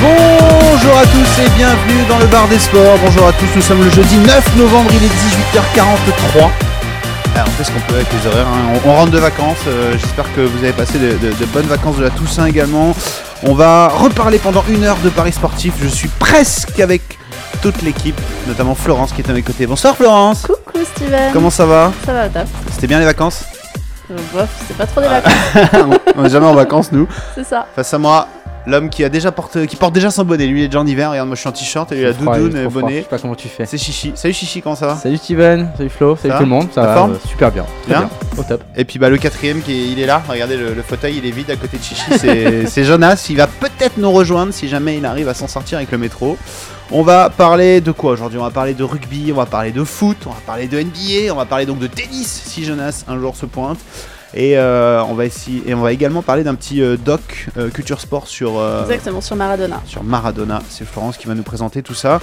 Bonjour à tous et bienvenue dans le bar des sports. Bonjour à tous, nous sommes le jeudi 9 novembre, il est 18h43. Alors, on fait ce qu'on peut avec les horaires. hein. On, on rentre de vacances. euh, J'espère que vous avez passé de, de- de bonnes vacances de la Toussaint également. On va reparler pendant une heure de Paris sportif. Je suis presque avec toute l'équipe, notamment Florence qui est à mes côtés. Bonsoir Florence. Coucou Steven Comment ça va? Ça va top C'était bien les vacances? Euh, Bof, c'est pas trop des vacances, On n'est jamais en vacances nous. c'est ça. Face à moi, l'homme qui a déjà qui porte déjà son bonnet. Lui il est déjà en hiver. Regarde, moi je suis en t-shirt et lui il a Froid, doudoune il est et trop froid, Je bonnet. sais pas comment tu fais. C'est Chichi. Salut Chichi, comment ça va? Salut Steven, salut Flo, salut tout le monde, ça La va forme euh, super bien. Très Bien Au top. Et puis bah le quatrième qui est, il est là, regardez le, le fauteuil il est vide à côté de Chichi, c'est c'est Jonas, il va peut-être nous rejoindre si jamais il arrive à s'en sortir avec le métro. On va parler de quoi aujourd'hui? On va parler de rugby, on va parler de foot, on va parler de NBA, on va parler donc de tennis si Jonas un jour se pointe. Et, euh, on, va essayer, et on va également parler d'un petit euh, doc euh, culture sport sur, Exactement, sur Maradona. sur Maradona. C'est Florence qui va nous présenter tout ça.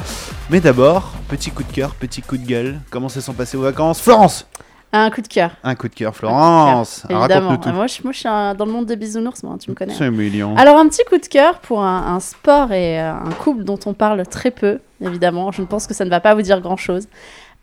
Mais d'abord, petit coup de cœur, petit coup de gueule. Comment se sont passées vos vacances? Florence Un coup de cœur. Un coup de cœur, Florence Évidemment. Tout. Ah, Moi, je, moi, je suis un- dans le monde des bisounours, moi, tu me connais. hein. C'est mignon. Alors, un petit coup de cœur pour un, un sport et euh, un couple dont on parle très peu, évidemment. Je ne pense que ça ne va pas vous dire grand-chose.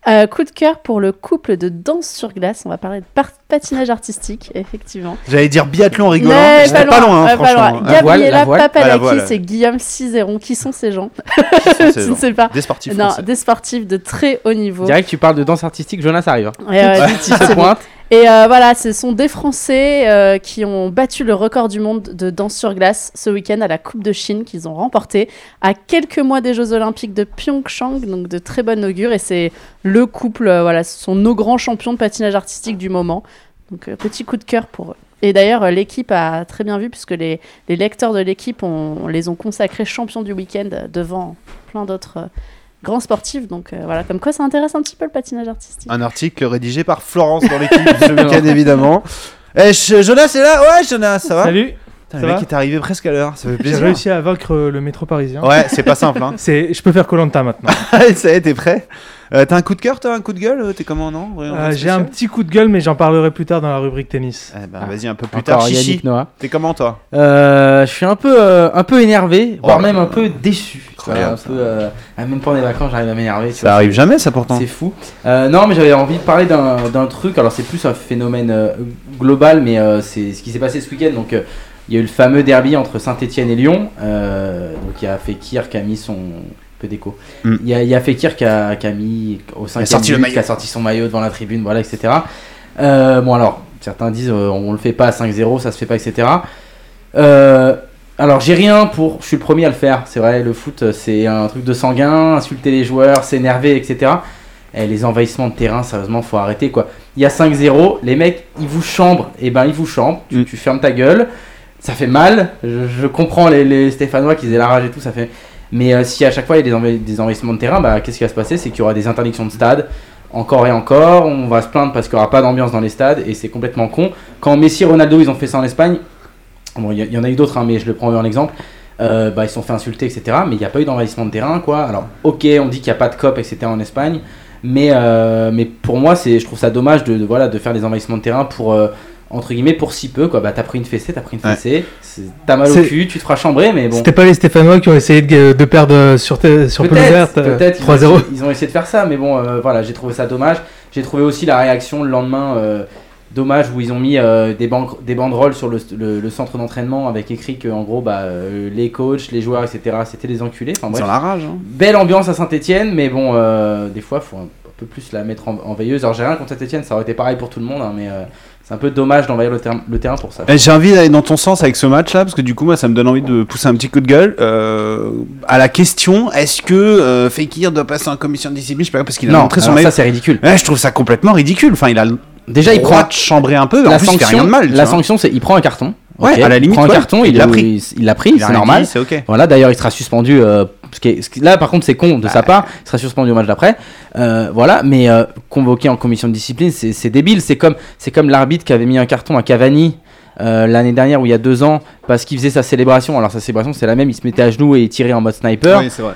Euh, coup de cœur pour le couple de danse sur glace. On va parler de patinage artistique, effectivement. J'allais dire biathlon rigolant. Mais pas loin, hein, ouais, pas franchement. loin. Gabriela voile. et Guillaume Cizeron. Qui sont ces gens? Je ne sais pas. Des sportifs Non, français. des sportifs de très haut niveau. Direct, tu parles de danse artistique, Jonas arrive. Et, euh, Tu te pointes. Et euh, voilà, ce sont des Français euh, qui ont battu le record du monde de danse sur glace ce week-end à la Coupe de Chine qu'ils ont remporté à quelques mois des Jeux Olympiques de Pyeongchang, donc de très bonne augure. Et c'est le couple, euh, voilà, ce sont nos grands champions de patinage artistique du moment. Donc petit coup de cœur pour eux. Et d'ailleurs, l'équipe a très bien vu puisque les, lecteurs de l'équipe ont- les ont consacrés champions du week-end devant plein d'autres grands sportifs. Donc euh, voilà, comme quoi ça intéresse un petit peu le patinage artistique. Un article rédigé par Florence dans l'équipe ce week-end, évidemment. Eh, Jonas est là? Ouais, Jonas, ça va? Salut, Putain, ça Le mec va est arrivé presque à l'heure, ça fait j'ai plaisir. réussi à vaincre euh, le métro parisien. Ouais, c'est pas simple, hein. C'est, je peux faire Colanta maintenant. Allez, ça y est, t'es prêt Euh, T'as un coup de cœur, t'as un coup de gueule euh, T'es comment, non Euh, j'ai un petit coup de gueule, mais j'en parlerai plus tard dans la rubrique tennis. Eh ben, Ah. vas-y, un peu plus tard. Encore Chichi, Yannick Noah. t'es comment, toi? Euh, je suis un peu, euh, un peu énervé, voire Oh. même un peu déçu. Tu vois, Incroyable, un peu, même pendant les vacances, j'arrive à m'énerver. Ça vois. arrive jamais, ça, pourtant. C'est fou. Euh, non, mais j'avais envie de parler d'un d'un truc. Alors, c'est plus un phénomène euh, global, mais euh, c'est ce qui s'est passé ce week-end. Donc, euh, il y a eu le fameux derby entre Saint-Etienne et Lyon. Euh, donc, il y a Fekir qui a mis son. peu d'écho. Mm. Il y, a, il y a Fekir qui a, qui a mis au 5 sorti le maillot. qui a sorti son maillot devant la tribune, voilà, etc. Euh, bon, alors, certains disent euh, on le fait pas à 5-0, ça se fait pas, etc. Euh, alors j'ai rien pour, je suis le premier à le faire, c'est vrai, le foot c'est un truc de sanguin, insulter les joueurs, s'énerver, etc. Et les envahissements de terrain, sérieusement, faut arrêter quoi. Il y a 5-0, les mecs ils vous chambrent, et ben ils vous chambrent, tu, Mm. tu fermes ta gueule, ça fait mal, je, comprends les, Stéphanois qui aient la rage et tout, ça fait... Mais euh, si à chaque fois il y a des, enva- des envahissements de terrain, bah, qu'est-ce qui va se passer? C'est qu'il y aura des interdictions de stade, encore et encore, on va se plaindre parce qu'il n'y aura pas d'ambiance dans les stades, et c'est complètement con. Quand Messi Ronaldo ils ont fait ça en Espagne, Bon, il y, en a eu d'autres, hein, mais je le prends en exemple. Euh, bah, ils se sont fait insulter, etc. Mais il n'y a pas eu d'envahissement de terrain, quoi. Alors, ok, on dit qu'il n'y a pas de COP, etc. en Espagne. Mais, euh, mais pour moi, je trouve ça dommage de, voilà, de faire des envahissements de terrain pour, entre guillemets, pour si peu, quoi. Bah, t'as pris une fessée, t'as pris une fessée. T'as mal au cul, tu te feras chambrer, mais bon. C'était pas les Stéphanois qui ont essayé de, de perdre euh, sur, sur pelouse Peut-être, verte euh, peut-être, ils, ont 3-0. essayé- ils ont essayé de faire ça, mais bon, euh, voilà, j'ai trouvé ça dommage. J'ai trouvé aussi la réaction le lendemain euh, dommage où ils ont mis euh, des, ban- des banderoles sur le, le- le centre d'entraînement avec écrit que en gros, bah, euh, les coachs, les joueurs, etc., c'était des enculés. Enfin bref, la rage, hein. belle ambiance à Saint-Etienne, mais bon, euh, des fois, faut un, un peu plus la mettre en, en veilleuse. Alors j'ai rien contre Saint-Etienne, ça aurait été pareil pour tout le monde, hein, mais euh, c'est un peu dommage d'envahir le, terrain- le terrain pour ça. Eh, J'ai envie d'aller dans ton sens avec ce match-là, parce que du coup, moi, ça me donne envie de pousser un petit coup de gueule. Euh, à la question, est-ce que euh, Fekir doit passer en commission de discipline? Je sais pas, parce qu'il a non, montré son maillot. ça c'est ridicule. Ouais, je trouve ça complètement ridicule. Enfin, il a Déjà, il prend de chambrer un peu, la en plus, il fait sanction. rien de mal. la vois. sanction, c'est il prend un carton. Ouais, à la limite, il prend un ouais, carton, il l'a pris. Il l'a pris, c'est normal. dit, C'est ok. Voilà, d'ailleurs, il sera suspendu euh, ce qui est- ce qui- là par contre c'est con de sa part, il sera suspendu au match d'après. Euh, voilà, mais euh, convoqué en commission de discipline, c'est débile. C'est comme, c'est comme l'arbitre qui avait mis un carton à Cavani. euh, L'année dernière ou il y a deux ans parce qu'il faisait sa célébration alors sa célébration c'est la même il se mettait à genoux et il tirait en mode sniper Oui, c'est vrai.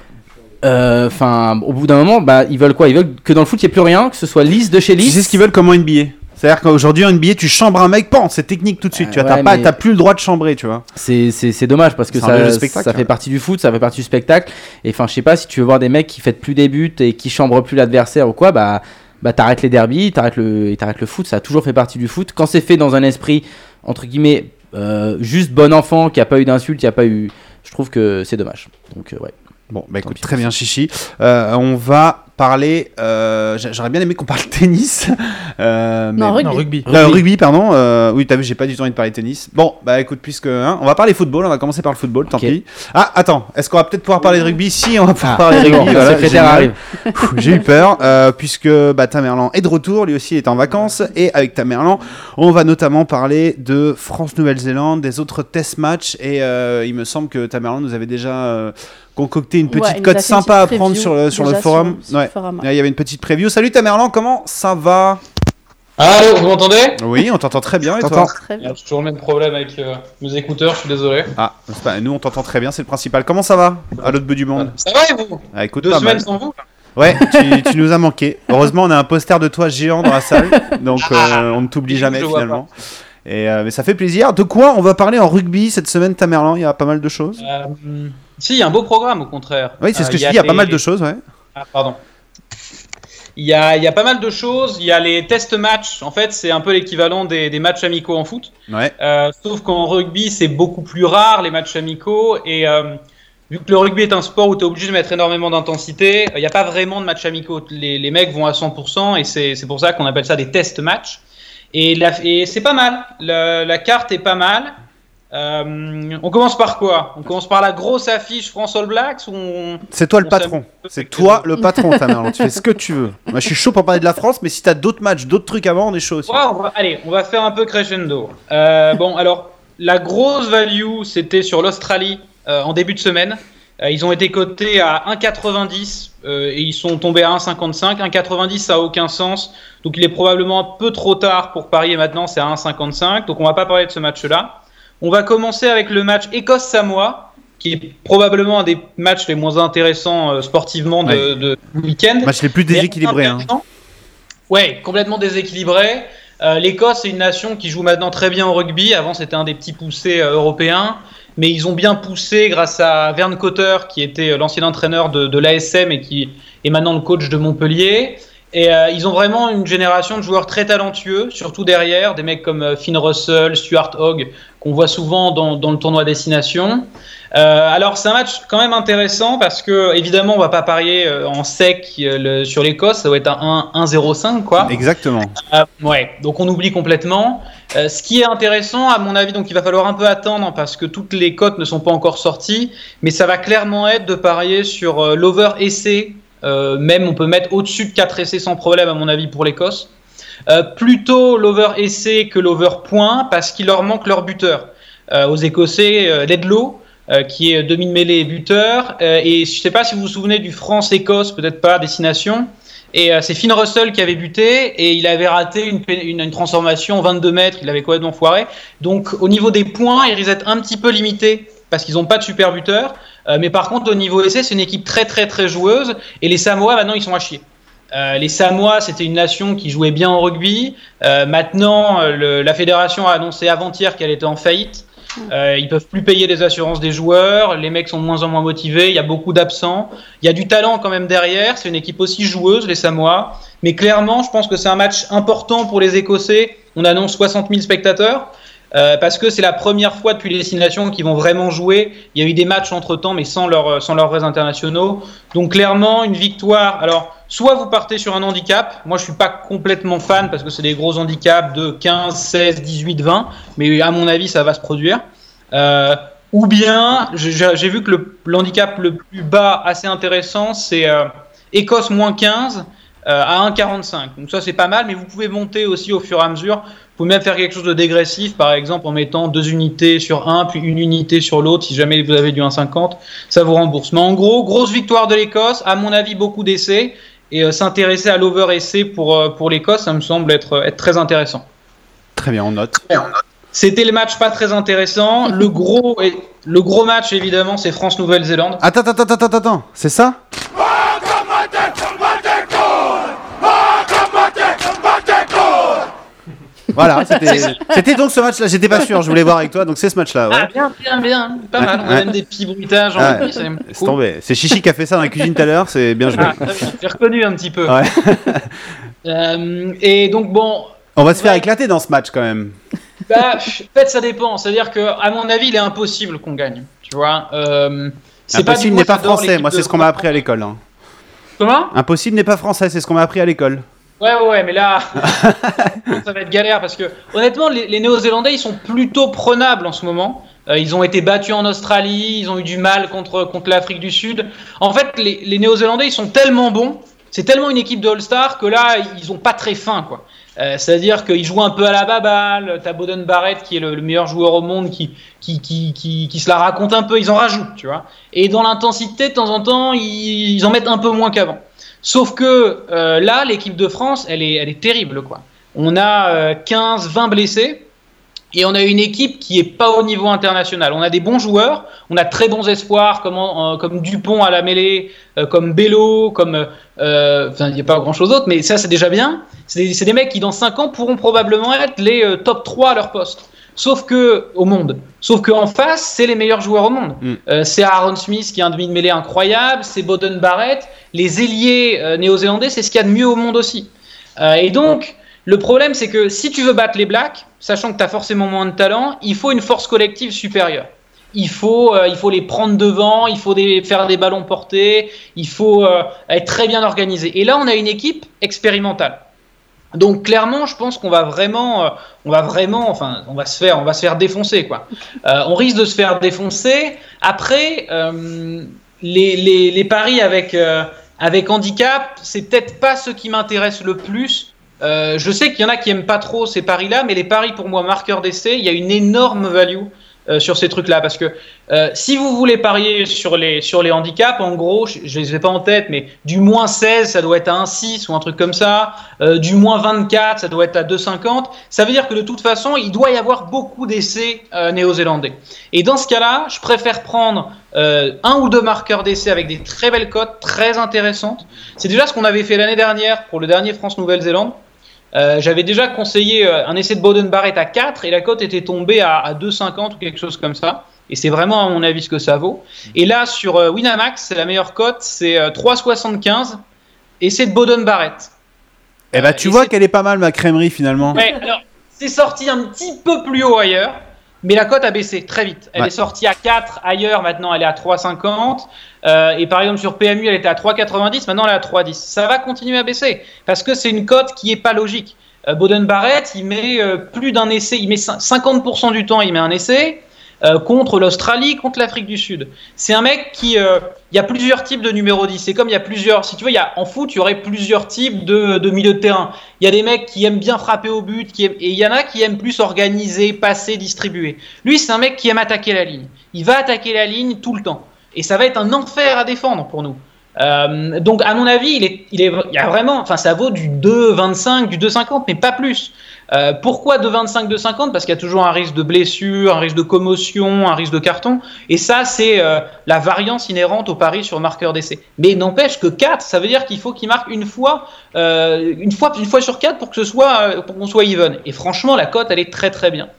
Euh, enfin au bout d'un moment bah ils veulent quoi? Ils veulent que dans le foot il n'y ait plus rien que ce soit lisse de chez Tu lisse sais ce qu'ils veulent comme en NBA C'est-à-dire qu'aujourd'hui en NBA, tu chambres un mec, pan, c'est technique tout de suite. Euh, tu vois, t'as ouais, pas, t'as plus le droit de chambrer, tu vois. C'est, dommage parce que ça, spectacle, ça fait partie du foot, ça fait partie du spectacle. Et enfin, je sais pas si tu veux voir des mecs qui fêtent plus des buts et qui chambrent plus l'adversaire ou quoi, bah, bah t'arrêtes les derbies, t'arrêtes le, t'arrêtes le foot. Ça a toujours fait partie du foot. Quand c'est fait dans un esprit entre guillemets euh, juste bon enfant, qui a pas eu d'insultes, qui a pas eu, je trouve que c'est dommage. Donc euh, ouais. Bon, bah écoute, très bien, Chichi. Euh, on va parler. euh, j'a- J'aurais bien aimé qu'on parle tennis. Euh, mais- Non, rugby. Non, rugby. Euh, rugby, pardon. euh, oui, t'as vu, j'ai pas du tout envie de parler tennis. Bon, bah écoute, puisque hein, on va parler football, on va commencer par le football, tant pis. Ah, attends, est-ce qu'on va peut-être pouvoir parler de rugby? Si, on va pouvoir Ah, parler de rugby. le voilà, J'ai eu peur, euh, puisque bah, Tamerlan est de retour, lui aussi est en vacances, et avec Tamerlan, on va notamment parler de France-Nouvelle-Zélande, des autres test matchs, et euh, il me semble que Tamerlan nous avait déjà euh, concocté une Ouais, petite nous cote sympa à prendre sur le, sur le forum. sur Ouais. le forum. Là, Il y avait une petite preview. Salut Tamerlan, comment ça va? Allô, vous m'entendez? Oui, on t'entend très bien, et toi? T'entends Très bien. J'ai toujours le même problème avec euh, mes écouteurs, je suis désolé. Ah, c'est pas- nous on t'entend très bien, c'est le principal. Comment ça va? À l'autre bout du monde Ça va et vous? Ah, écoute, Deux pas semaines mal. sans vous? Ouais, tu, tu nous as manqué. Heureusement, on a un poster de toi géant dans la salle, donc euh, on ne t'oublie jamais finalement. Et euh, mais ça fait plaisir. De quoi on va parler en rugby cette semaine, Tamerlan Il y a pas mal de choses. Si, il y a un beau programme au contraire. Oui, c'est ce Euh, que je dis. Il y a pas mal de choses, ouais. Ah, pardon. Il y, a, il y a pas mal de choses. Il y a les test matchs. En fait, c'est un peu l'équivalent des, des matchs amicaux en foot. Ouais. Euh, sauf qu'en rugby, c'est beaucoup plus rare les matchs amicaux. Et euh, vu que le rugby est un sport où tu es obligé de mettre énormément d'intensité, il n'y a pas vraiment de matchs amicaux. Les, les mecs vont à 100% et c'est pour ça qu'on appelle ça des test matchs. Et, c'est pas mal. La, la carte est pas mal. Euh, on commence par quoi? On commence par la grosse affiche France All Blacks on... C'est toi le On patron. C'est toi le patron, Tamerlan. tu fais ce que tu veux. Moi, je suis chaud pour parler de la France, mais si t'as d'autres matchs, d'autres trucs avant, on est chaud aussi. Ouais, on va- allez, on va faire un peu crescendo. Euh, bon, alors, la grosse value, c'était sur l'Australie euh, en début de semaine. Ils ont été cotés à 1,90 euh, et ils sont tombés à 1,55. 1,90, ça a aucun sens. Donc, il est probablement un peu trop tard pour parier maintenant, c'est à 1,55. Donc, on va pas parler de ce match-là. On va commencer avec le match Écosse-Samoa, qui est probablement un des matchs les moins intéressants euh, sportivement de, Ouais. de du week-end. Match les plus déséquilibrés. Hein. Ouais, complètement déséquilibré. Euh, L'Écosse est une nation qui joue maintenant très bien au rugby. Avant, c'était un des petits poussés euh, européens. Mais ils ont bien poussé grâce à Verne Cotter, qui était l'ancien entraîneur de, de l'ASM et qui est maintenant le coach de Montpellier. Et euh, ils ont vraiment une génération de joueurs très talentueux, surtout derrière, des mecs comme euh, Finn Russell, Stuart Hogg, qu'on voit souvent dans, dans le tournoi Destination. Euh, alors c'est un match quand même intéressant parce que évidemment on va pas parier en sec le- sur l'Écosse, ça va être un 1-0-5 quoi. Exactement. Euh, ouais, donc on oublie complètement. Euh, ce qui est intéressant, à mon avis, donc il va falloir un peu attendre parce que toutes les cotes ne sont pas encore sorties, mais ça va clairement être de parier sur l'over essai. Euh, même on peut mettre au-dessus de 4 essais sans problème, à mon avis, pour l'Écosse. Euh, plutôt l'over essai que l'over point parce qu'il leur manque leur buteur. Euh, aux Écossais, Ledlow, qui est demi de mêlée et buteur. Et je ne sais pas si vous vous souvenez du France-Écosse, peut-être pas, destination. Et c'est Finn Russell qui avait buté et il avait raté une, une, transformation 22 mètres, il avait complètement foiré. Donc au niveau des points, ils risquent d'être un petit peu limités parce qu'ils n'ont pas de super buteur. Euh, mais par contre, au niveau essai, c'est une équipe très très très joueuse et les Samoa maintenant ils sont à chier. Euh, les Samoa, c'était une nation qui jouait bien au rugby. Euh, maintenant, la fédération a annoncé avant-hier qu'elle était en faillite. Euh, ils peuvent plus payer les assurances des joueurs. Les mecs sont de moins en moins motivés. Il y a beaucoup d'absents. Il y a du talent quand même derrière. C'est une équipe aussi joueuse, les Samoa. Mais clairement, je pense que c'est un match important pour les Écossais. On annonce 60 000 spectateurs. Euh, parce que c'est la première fois depuis les destinations qu'ils vont vraiment jouer. Il y a eu des matchs entre temps, mais sans, leur, sans leurs vrais internationaux. Donc clairement, une victoire. Alors, soit vous partez sur un handicap. Moi, je suis pas complètement fan parce que c'est des gros handicaps de 15, 16, 18, 20. Mais à mon avis, ça va se produire. Euh, ou bien, j'ai vu que le, le handicap le plus bas, assez intéressant, c'est euh, Écosse moins 15. euh, à 1,45. Donc ça c'est pas mal, mais vous pouvez monter aussi au fur et à mesure. Vous pouvez même faire quelque chose de dégressif, par exemple en mettant deux unités sur un, puis une unité sur l'autre, si jamais vous avez du 1,50, ça vous rembourse. Mais en gros, grosse victoire de l'Écosse, à mon avis beaucoup d'essais, et euh, s'intéresser à l'over essai pour, euh, pour l'Écosse, ça me semble être, être très intéressant. Très bien, on note. C'était le match pas très intéressant. Le gros, le gros match évidemment, c'est France-Nouvelle-Zélande. Attends, attends, attends, attends, attends, c'est ça? Voilà, c'était donc ce match-là. J'étais pas sûr, je voulais voir avec toi. Donc c'est ce match-là. Ah Ouais. bien, bien, bien, pas mal. On a même des petits bruitages Ouais. c'est cool. tombé. C'est Chichi qui a fait ça dans la cuisine tout à l'heure. C'est bien joué. Ah. J'ai reconnu un petit peu. Ouais. Euh, et donc bon, On va se faire éclater dans ce match quand même. bah, en fait ça dépend. C'est-à-dire que à mon avis, il est impossible qu'on gagne. Tu vois. Euh, Impossible n'est pas français. Moi, c'est ce qu'on m'a appris à l'école. hein. Comment? Impossible n'est pas français. C'est ce qu'on m'a appris à l'école. Ouais, ouais, ouais, mais là, ça va être galère parce que honnêtement, les, les Néo-Zélandais, ils sont plutôt prenables en ce moment. Euh, ils ont été battus en Australie, ils ont eu du mal contre, contre l'Afrique du Sud. En fait, les, les Néo-Zélandais, ils sont tellement bons, c'est tellement une équipe de All-Star que là, ils ont pas très faim, quoi. Euh, C'est-à-dire qu'ils jouent un peu à la baballe. T'as Bowden Barrett qui est le, le meilleur joueur au monde qui, qui, qui, qui, qui se la raconte un peu. Ils en rajoutent, tu vois. Et dans l'intensité, de temps en temps, ils, ils en mettent un peu moins qu'avant. Sauf que euh, là, l'équipe de France, elle est, elle est terrible, quoi. On a euh, 15, 20 blessés. Et on a une équipe qui est pas au niveau international. On a des bons joueurs, on a très bons espoirs comme, euh, comme Dupont à la mêlée, euh, comme Bello, comme. euh, il n'y a pas grand chose d'autre, mais ça, c'est déjà bien. C'est des, des mecs qui, dans 5 ans, pourront probablement être les euh, top 3 à leur poste. Sauf que, au monde. Sauf qu'en face, c'est les meilleurs joueurs au monde. Mm. Euh, c'est Aaron Smith qui est un demi de mêlée incroyable, c'est Bowden Barrett. Les ailiers euh, néo-zélandais, c'est ce qu'il y a de mieux au monde aussi. Euh, et donc, le problème, c'est que si tu veux battre les Blacks, sachant que tu as forcément moins de talent, il faut une force collective supérieure. Il faut, il faut les prendre devant, il faut des- faire des ballons portés, il faut être très bien organisé. Et là, on a une équipe expérimentale. Donc clairement, je pense qu'on va vraiment, euh, on va vraiment, enfin, on va se faire, on va se faire défoncer quoi. Euh, on risque de se faire défoncer. Après, euh, les, les, les paris avec avec handicap, c'est peut-être pas ce qui m'intéresse le plus. Je sais qu'il y en a qui aiment pas trop ces paris-là, mais les paris pour moi marqueur d'essai, il y a une énorme value euh, sur ces trucs-là parce que euh, si vous voulez parier sur les sur les handicaps, en gros, je, je les ai pas en tête, mais du moins 16, ça doit être à 1,6 ou un truc comme ça. Euh, du moins 24, ça doit être à 2,50. Ça veut dire que de toute façon, il doit y avoir beaucoup d'essais néo-zélandais. Et dans ce cas-là, je préfère prendre un ou deux marqueurs d'essais avec des très belles cotes, très intéressantes. C'est déjà ce qu'on avait fait l'année dernière pour le dernier France-Nouvelle-Zélande. Euh, J'avais déjà conseillé euh, un essai de Bowden Barrett à 4 et la cote était tombée à, à 2,50 ou quelque chose comme ça. Et c'est vraiment à mon avis ce que ça vaut. Et là, sur euh, Winamax, c'est la meilleure cote, c'est euh, 3,75 et c'est de Bowden Barrett. Eh bah, tu Et vois qu'elle est pas mal ma crèmerie finalement. Ouais, alors, c'est sorti un petit peu plus haut ailleurs, mais la cote a baissé très vite. Elle Ouais. est sortie à 4 ailleurs, maintenant elle est à 3,50. Euh, et par exemple sur PMU, elle était à 3,90, maintenant elle est à 3,10. Ça va continuer à baisser parce que c'est une cote qui est pas logique. Euh, Bowden Barrett, il met euh, plus d'un essai, il met cin- 50% du temps, il met un essai. Euh, contre l'Australie, contre l'Afrique du Sud. C'est un mec qui, euh, il y a plusieurs types de numéro 10. C'est comme il y a plusieurs, si tu veux, y a, en foot, il y aurait plusieurs types de, de milieu de terrain. Il y a des mecs qui aiment bien frapper au but, et il y en a qui aiment plus organiser, passer, distribuer. Lui, c'est un mec qui aime attaquer la ligne. Il va attaquer la ligne tout le temps. Et ça va être un enfer à défendre pour nous. Euh, donc, à mon avis, il, est, il y a vraiment, enfin, ça vaut du 2,25, du 2,50, mais pas plus. Euh, pourquoi 2,25, 2,50 Parce qu'il y a toujours un risque de blessure, un risque de commotion, un risque de carton. Et ça, c'est euh, la variance inhérente au pari sur marqueur d'essai. Mais n'empêche que 4, ça veut dire qu'il faut qu'il marque une fois, euh, une fois, une fois sur 4 pour que ce soit, pour qu'on soit even. Et franchement, la cote, elle est très très bien.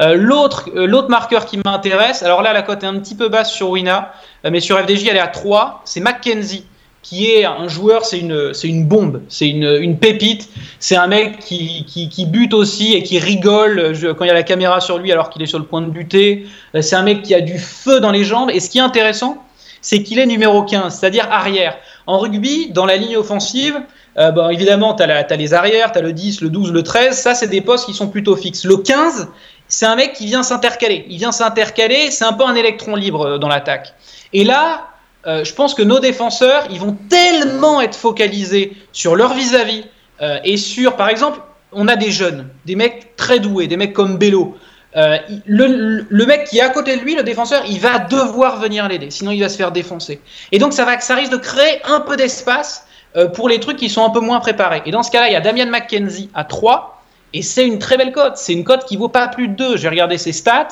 L'autre, l'autre marqueur qui m'intéresse, alors là, la cote est un petit peu basse sur Wina, mais sur FDJ, elle est à 3. C'est Mackenzie, qui est un joueur, c'est une, c'est une bombe, c'est une, une pépite. C'est un mec qui, qui, qui bute aussi et qui rigole quand il y a la caméra sur lui alors qu'il est sur le point de buter. Euh, C'est un mec qui a du feu dans les jambes. Et ce qui est intéressant, c'est qu'il est numéro 15, c'est-à-dire arrière. En rugby, dans la ligne offensive, euh, bon, évidemment, tu as, les arrières, tu as le 10, le 12, le 13. Ça, c'est des postes qui sont plutôt fixes. Le 15, c'est un mec qui vient s'intercaler. Il vient s'intercaler, c'est un peu un électron libre euh, dans l'attaque. Et là, euh, je pense que nos défenseurs, ils vont tellement être focalisés sur leur vis-à-vis euh, et sur, par exemple, on a des jeunes, des mecs très doués, des mecs comme Bello. Euh, le, mec qui est à côté de lui, le défenseur, il va devoir venir l'aider, sinon il va se faire défoncer. Et donc ça, va, ça risque de créer un peu d'espace pour les trucs qui sont un peu moins préparés. Et dans ce cas-là, il y a Damien McKenzie à 3, et c'est une très belle cote. C'est une cote qui vaut pas plus de 2. J'ai regardé ses stats.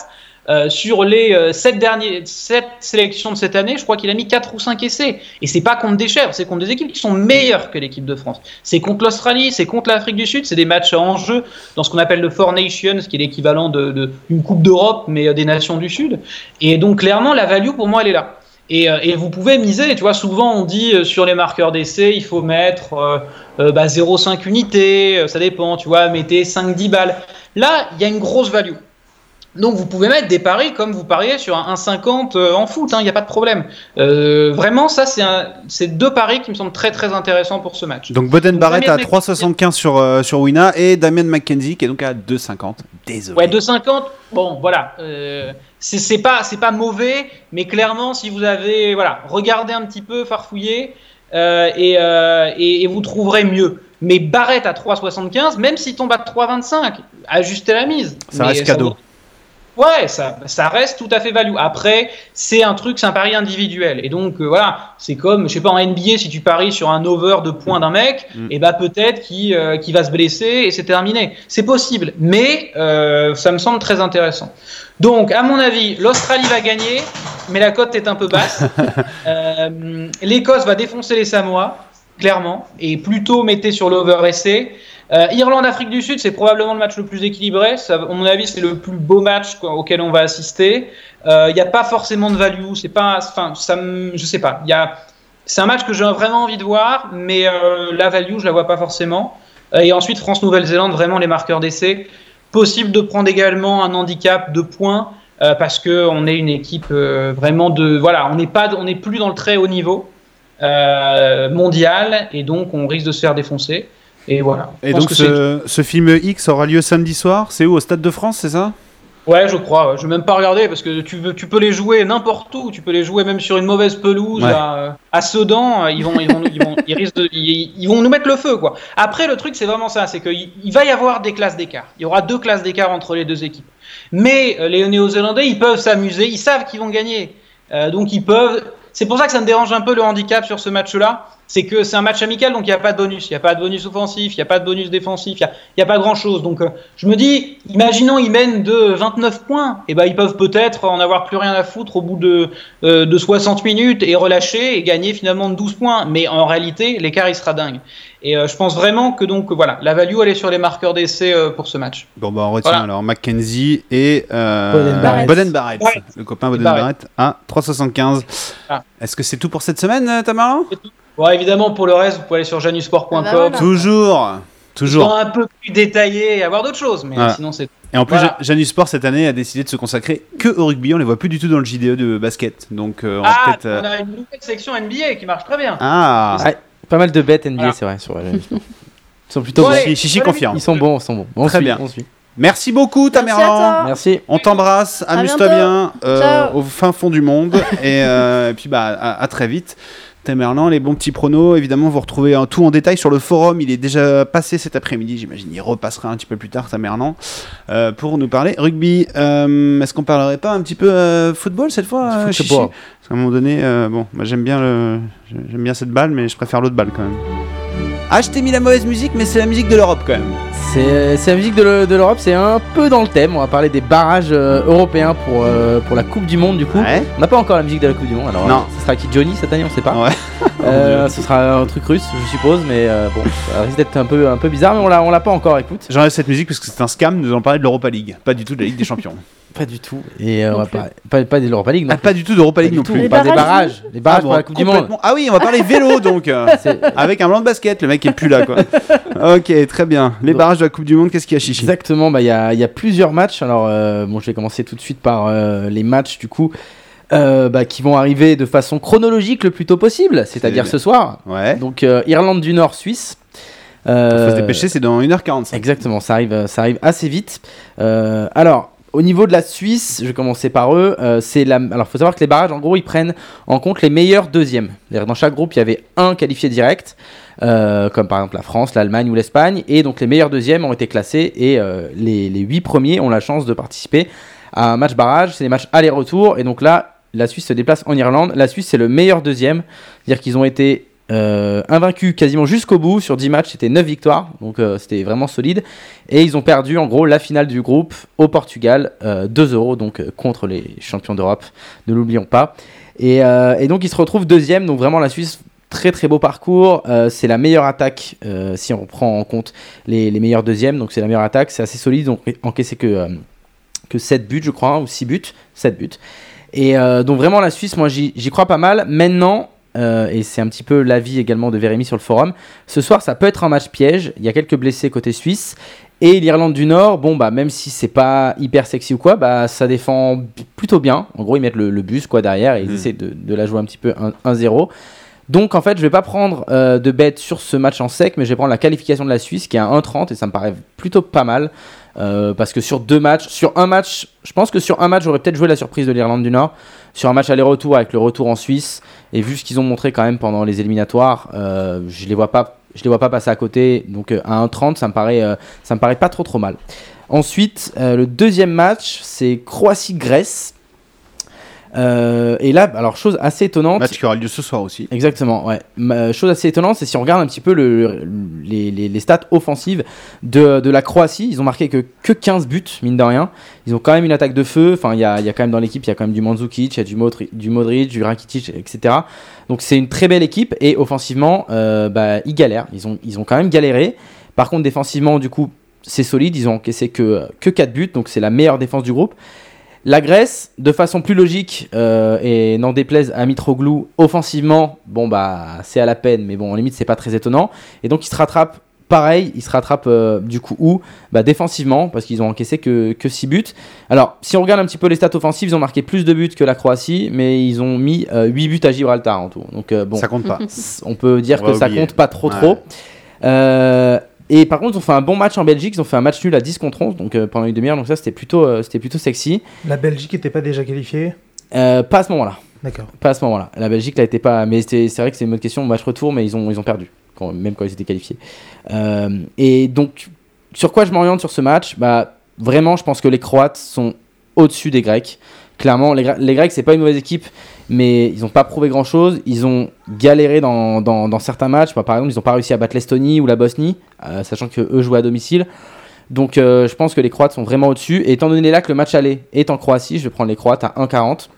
Euh, sur les 7 derniers, sept sélections de cette année, je crois qu'il a mis 4 ou 5 essais. Et c'est pas contre des chèvres, c'est contre des équipes qui sont meilleures que l'équipe de France. C'est contre l'Australie, c'est contre l'Afrique du Sud, c'est des matchs en jeu dans ce qu'on appelle le Four Nations, qui est l'équivalent d'une de, Coupe d'Europe, mais euh, des nations du Sud. Et donc, clairement, la value, pour moi, elle est là. Et, euh, vous pouvez miser, tu vois, souvent on dit euh, sur les marqueurs d'essai, il faut mettre euh, euh, bah, 0,5 unités, euh, ça dépend, tu vois, mettez 5-10 balles. Là, il y a une grosse value. Donc vous pouvez mettre des paris comme vous pariez sur un 1,50 euh, en foot, il n'y a pas de problème. Euh, vraiment, ça, c'est deux paris qui me semblent très très intéressants pour ce match. Donc Boden Barrett à 3,75 sur, euh, sur Wina et Damien McKenzie qui est donc à 2,50. Désolé. Ouais, 2,50, bon, voilà. Euh, c'est pas, pas mauvais, mais clairement, si vous avez, voilà, regardez un petit peu, farfouillez, et, et, et vous trouverez mieux. Mais Barrett à 3,75, même s'il tombe à 3,25, ajustez la mise. Ça Mais reste cadeau. vaut- Ouais, ça, ça reste tout à fait value. Après, c'est un truc, c'est un pari individuel. Et donc, euh, voilà, c'est comme, je sais pas, en NBA, si tu paries sur un over de points d'un mec, Mm. et bah peut-être qu'il euh, qu'il va se blesser et c'est terminé. C'est possible, mais euh, ça me semble très intéressant. Donc, à mon avis, l'Australie va gagner, mais la cote est un peu basse. L'Écosse va défoncer les Samoa, clairement, et plutôt mettez sur l'over essai. Euh, Irlande-Afrique du Sud, c'est probablement le match le plus équilibré. Ça, à mon avis, c'est le plus beau match auquel on va assister. Il n'y a pas forcément de value. C'est pas, enfin, ça, je sais pas. Il y a, c'est un match que j'ai vraiment envie de voir, mais euh, la value, je la vois pas forcément. Euh, et ensuite, France-Nouvelle-Zélande, vraiment les marqueurs d'essai. Possible de prendre également un handicap de points euh, parce que on est une équipe euh, vraiment de, voilà, on n'est pas, on n'est plus dans le très haut niveau euh, mondial et donc on risque de se faire défoncer. Et voilà. Et donc ce, ce film X aura lieu samedi soir. C'est où? Au Stade de France, c'est ça? Ouais, je crois. ouais. Je vais même pas regarder parce que tu, veux, tu peux les jouer n'importe où. Tu peux les jouer même sur une mauvaise pelouse Ouais. à, à Sedan. Ils vont, ils vont, ils vont, ils risquent de- ils, ils vont nous mettre le feu, quoi. Après, le truc, c'est vraiment ça. C'est qu'il il va y avoir des classes d'écart. Il y aura deux classes d'écart entre les deux équipes. Mais euh, les Néo-Zélandais, ils peuvent s'amuser. Ils savent qu'ils vont gagner. Euh, donc ils peuvent. C'est pour ça que ça me dérange un peu le handicap sur ce match-là. C'est que c'est un match amical, donc il n'y a pas de bonus. Il n'y a pas de bonus offensif, il n'y a pas de bonus défensif, il n'y a, y a pas grand-chose. Donc euh, je me dis, imaginons ils mènent de 29 points, et ben ils peuvent peut-être en avoir plus rien à foutre au bout de, euh, de 60 minutes et relâcher et gagner finalement de 12 points. Mais en réalité, l'écart il sera dingue. Et euh, je pense vraiment que donc voilà, la value elle est sur les marqueurs d'essai euh, pour ce match. Bon, bah on retient Voilà. alors Mackenzie et euh, Boden Barrett. Boden Barrett, Ouais. le copain Boden Barrett. Barrett à 3,75. Ah. Est-ce que c'est tout pour cette semaine, euh, Tamarlan Bon, évidemment, pour le reste, vous pouvez aller sur janusport.com. Ah bah voilà. Toujours, toujours. un peu plus détaillé et avoir d'autres choses, mais Voilà. sinon c'est. Et en plus, Voilà. Ja- Janus Sport cette année a décidé de se consacrer que au rugby. On les voit plus du tout dans le JDE de basket. Donc, euh, on Ah, euh, on a une nouvelle section NBA qui marche très bien. Ah, Ouais, pas mal de bêtes NBA, Voilà. c'est vrai. Sur, euh, ils sont plutôt Bon, bons. Chichi, Chichi confirme. Ils sont bons, ils sont bons. On Très suit, bien. on suit. Merci beaucoup, toi. Merci. On t'embrasse, amuse-toi bien euh, au fin fond du monde et, euh, et puis bah à, à très vite. Tamerlan, les bons petits pronos, évidemment vous retrouvez euh, tout en détail sur le forum, il est déjà passé cet après-midi, j'imagine il repassera un petit peu plus tard Tamerlan euh, pour nous parler rugby. Euh, Est-ce qu'on parlerait pas un petit peu euh, football cette fois euh, Chichi. Parce qu'à un moment donné, bon, moi j'aime bien, le- bien cette balle mais je préfère l'autre balle quand même. Ah je t'ai mis la mauvaise musique mais c'est la musique de l'Europe quand même. C'est la musique de le- de l'Europe, c'est un peu dans le thème. On va parler des barrages euh, européens pour, euh, pour la Coupe du Monde du coup. Ouais. On n'a pas encore la musique de la Coupe du Monde, alors Non. euh, ce sera qui Johnny cette année, on sait pas. Ouais. Euh, ce sera un truc russe, je suppose, mais euh, bon, ça risque d'être un peu, un peu bizarre, mais on l'a, on l'a pas encore, écoute. J'enlève cette musique parce que c'est un scam, nous allons parler de l'Europa League, pas du tout de la Ligue des Champions. Pas du tout. Et euh, on va pas, pas, pas de l'Europa League non Ah, plus. pas du tout d'Europa League non tout. plus. Les Pas des barrages. Les barrages Ah pour la Coupe du Monde. Ah oui, on va parler vélo donc. euh, avec un blanc de basket, le mec est plus là quoi. ok, très bien. Les Donc- barrages de la Coupe du Monde, qu'est-ce qu'il y a chichi? Exactement, bah, il y, a, il y a plusieurs matchs. Alors, euh, bon, je vais commencer tout de suite par euh, les matchs du coup euh, bah, qui vont arriver de façon chronologique le plus tôt possible, c'est-à-dire C'est- ce soir. Ouais. Donc, euh, Irlande du Nord, Suisse. Faut Euh, se dépêcher, c'est dans 1h45. Exactement, ça arrive, ça arrive assez vite. Euh, alors, au niveau de la Suisse, je vais commencer par eux. euh, c'est la... Alors, faut savoir que les barrages, en gros, ils prennent en compte les meilleurs deuxièmes. C'est-à-dire, Dans chaque groupe, il y avait un qualifié direct, euh, comme par exemple la France, l'Allemagne ou l'Espagne. Et donc, les meilleurs deuxièmes ont été classés et euh, les, les huit premiers ont la chance de participer à un match barrage. C'est des matchs aller-retour. Et donc là, la Suisse se déplace en Irlande. La Suisse, c'est le meilleur deuxième. C'est-à-dire qu'ils ont été euh, invaincus quasiment jusqu'au bout. Sur 10 matchs, c'était 9 victoires. Donc, euh, c'était vraiment solide. Et ils ont perdu en gros la finale du groupe au Portugal, euh, 2-0, donc euh, contre les champions d'Europe, ne l'oublions pas. Et, donc ils se retrouvent deuxième, donc vraiment la Suisse, très très beau parcours. C'est la meilleure attaque si on prend en compte les, meilleurs deuxièmes, donc c'est la meilleure attaque, c'est assez solide, donc encaissé que, que 7 buts je crois, hein, ou 6 buts, 7 buts. Et euh, donc vraiment la Suisse, moi j'y crois pas mal. Maintenant, euh, et c'est un petit peu l'avis également de Vérémy sur le forum, ce soir ça peut être un match piège, il y a quelques blessés côté suisse. Et l'Irlande du Nord, bon bah même si c'est pas hyper sexy ou quoi, bah ça défend plutôt bien. En gros ils mettent le, le bus quoi derrière et ils Mm. essaient de, de la jouer un petit peu 1- 1-0. Donc en fait je vais pas prendre euh, de bête sur ce match en sec, mais je vais prendre la qualification de la Suisse qui est à 1-30 et ça me paraît plutôt pas mal. Euh, parce que sur deux matchs, sur un match, je pense que sur un match j'aurais peut-être joué la surprise de l'Irlande du Nord. Sur un match aller-retour avec le retour en Suisse et vu ce qu'ils ont montré quand même pendant les éliminatoires, euh, je les vois pas, les vois pas passer à côté. Donc euh, à 1,30, ça me paraît, ça me paraît pas trop trop mal. Ensuite, le deuxième match, c'est Croatie-Grèce. Euh, et là, alors chose assez étonnante. Match qui aura lieu ce soir aussi. Exactement, ouais. Ma- chose assez étonnante, c'est si on regarde un petit peu le, les, les- les stats offensives de, de la Croatie, ils ont marqué que, que 15 buts, mine de rien. Ils ont quand même une attaque de feu. Enfin, il y a, y a quand même dans l'équipe, il y a quand même du Mandzukic, il y a du, Modri- du Modric, du Rakitic, etc. Donc c'est une très belle équipe et offensivement, euh, bah, ils galèrent. Ils ont, ils ont quand même galéré. Par contre, défensivement, du coup, c'est solide. Ils ont encaissé que, que 4 buts, donc c'est la meilleure défense du groupe. La Grèce, de façon plus logique, euh, et n'en déplaise à Mitroglou, offensivement, bon bah c'est à la peine, mais bon, en limite, c'est pas très étonnant. Et donc, ils se rattrapent, pareil, ils se rattrapent euh, du coup où? Bah, Défensivement, parce qu'ils ont encaissé que, que 6 buts. Alors, si on regarde un petit peu les stats offensives, ils ont marqué plus de buts que la Croatie, mais ils ont mis euh, 8 buts à Gibraltar en tout. Donc, euh, bon, Ça compte pas. on peut dire On que ça oublier. compte pas trop Ouais. trop. Euh, et par contre, ils ont fait un bon match en Belgique. Ils ont fait un match nul à 10 contre 11, donc euh, pendant une demi-heure. Donc ça, c'était plutôt, euh, c'était plutôt sexy. La Belgique était pas déjà qualifiée? Euh, pas à ce moment-là. D'accord. Pas à ce moment-là. La Belgique, là, était pas. Mais c'est vrai que c'est une bonne question. Match retour, mais ils ont, ils ont perdu, quand, même quand ils étaient qualifiés. Et donc, sur quoi je m'oriente sur ce match? Bah, vraiment, je pense que les Croates sont au-dessus des Grecs. Clairement, les, les Grecs, c'est pas une mauvaise équipe, mais ils n'ont pas prouvé grand-chose. Ils ont galéré dans, dans- dans certains matchs. Bah, par exemple, ils n'ont pas réussi à battre l'Estonie ou la Bosnie, euh, sachant que eux jouaient à domicile. Donc, euh, je pense que les Croates sont vraiment au-dessus. Et étant donné là que le match aller est en Croatie, je vais prendre les Croates à 1,40.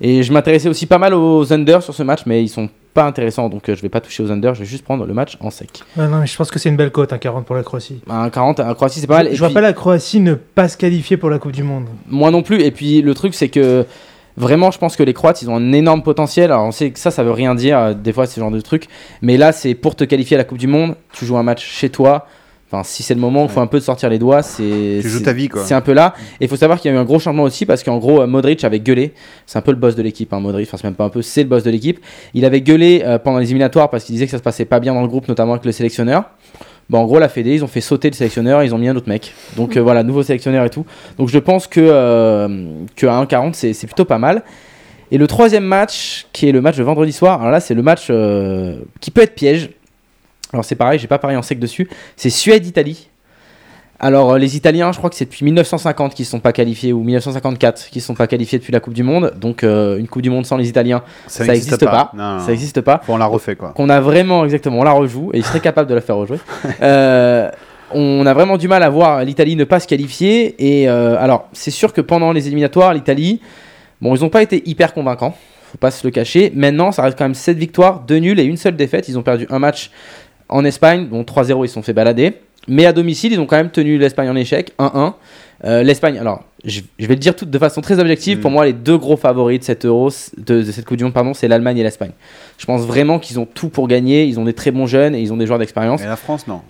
Et je m'intéressais aussi pas mal aux under sur ce match, mais ils sont pas intéressants, donc euh, je vais pas toucher aux under, je vais juste prendre le match en sec. Ouais, non, mais je pense que c'est une belle cote, un 40 pour la Croatie. Un 40, un Croatie c'est pas mal. je Et vois puis, pas la Croatie ne pas se qualifier pour la Coupe du Monde. Moi non plus. Et puis le truc c'est que vraiment je pense que les Croates ils ont un énorme potentiel. Alors on sait que ça ça veut rien dire, euh, des fois ce genre de truc. Mais là c'est pour te qualifier à la Coupe du Monde, tu joues un match chez toi. Enfin si c'est le moment, il faut un peu te sortir les doigts. C'est Tu joues ta vie, quoi. C'est un peu là. Et il faut savoir qu'il y a eu un gros changement aussi parce qu'en gros, euh, Modric avait gueulé. C'est un peu le boss de l'équipe, hein, Modric. Enfin, c'est même pas un peu, c'est le boss de l'équipe. Il avait gueulé euh, pendant les éliminatoires parce qu'il disait que ça se passait pas bien dans le groupe, notamment avec le sélectionneur. Bon, en gros, la Fédé, ils ont fait sauter le sélectionneur, ils ont mis un autre mec. Donc euh, voilà, nouveau sélectionneur et tout. Donc je pense que, euh, que à 1,40, c'est c'est plutôt pas mal. Et le troisième match, qui est le match de vendredi soir, alors là, c'est le match euh, qui peut être piège. Alors c'est pareil, j'ai pas parié en sec dessus. C'est Suède-Italie. Alors, euh, les Italiens, je crois que c'est depuis 1950 qu'ils ne sont pas qualifiés, ou 1954 qu'ils ne sont pas qualifiés depuis la Coupe du Monde. Donc, euh, une Coupe du Monde sans les Italiens, ça n'existe pas. Non. Ça n'existe pas. Faut on la refait quoi. Qu'on a vraiment, exactement, on la rejoue, et il serait capable de la faire rejouer. Euh, on a vraiment du mal à voir l'Italie ne pas se qualifier. Et euh, alors, c'est sûr que pendant les éliminatoires, l'Italie, bon, ils n'ont pas été hyper convaincants, faut pas se le cacher. Maintenant, ça reste quand même 7 victoires, 2 nuls et une seule défaite. Ils ont perdu un match en Espagne, dont 3-0, ils se sont fait balader. Mais à domicile, ils ont quand même tenu l'Espagne en échec, 1-1. Euh, L'Espagne, alors, je, je vais le dire tout de façon très objective. Mm. Pour moi, les deux gros favoris de cette Euro, de, de cette Coupe du Monde, pardon, c'est l'Allemagne et l'Espagne. Je pense vraiment qu'ils ont tout pour gagner. Ils ont des très bons jeunes et ils ont des joueurs d'expérience. Et la France, non.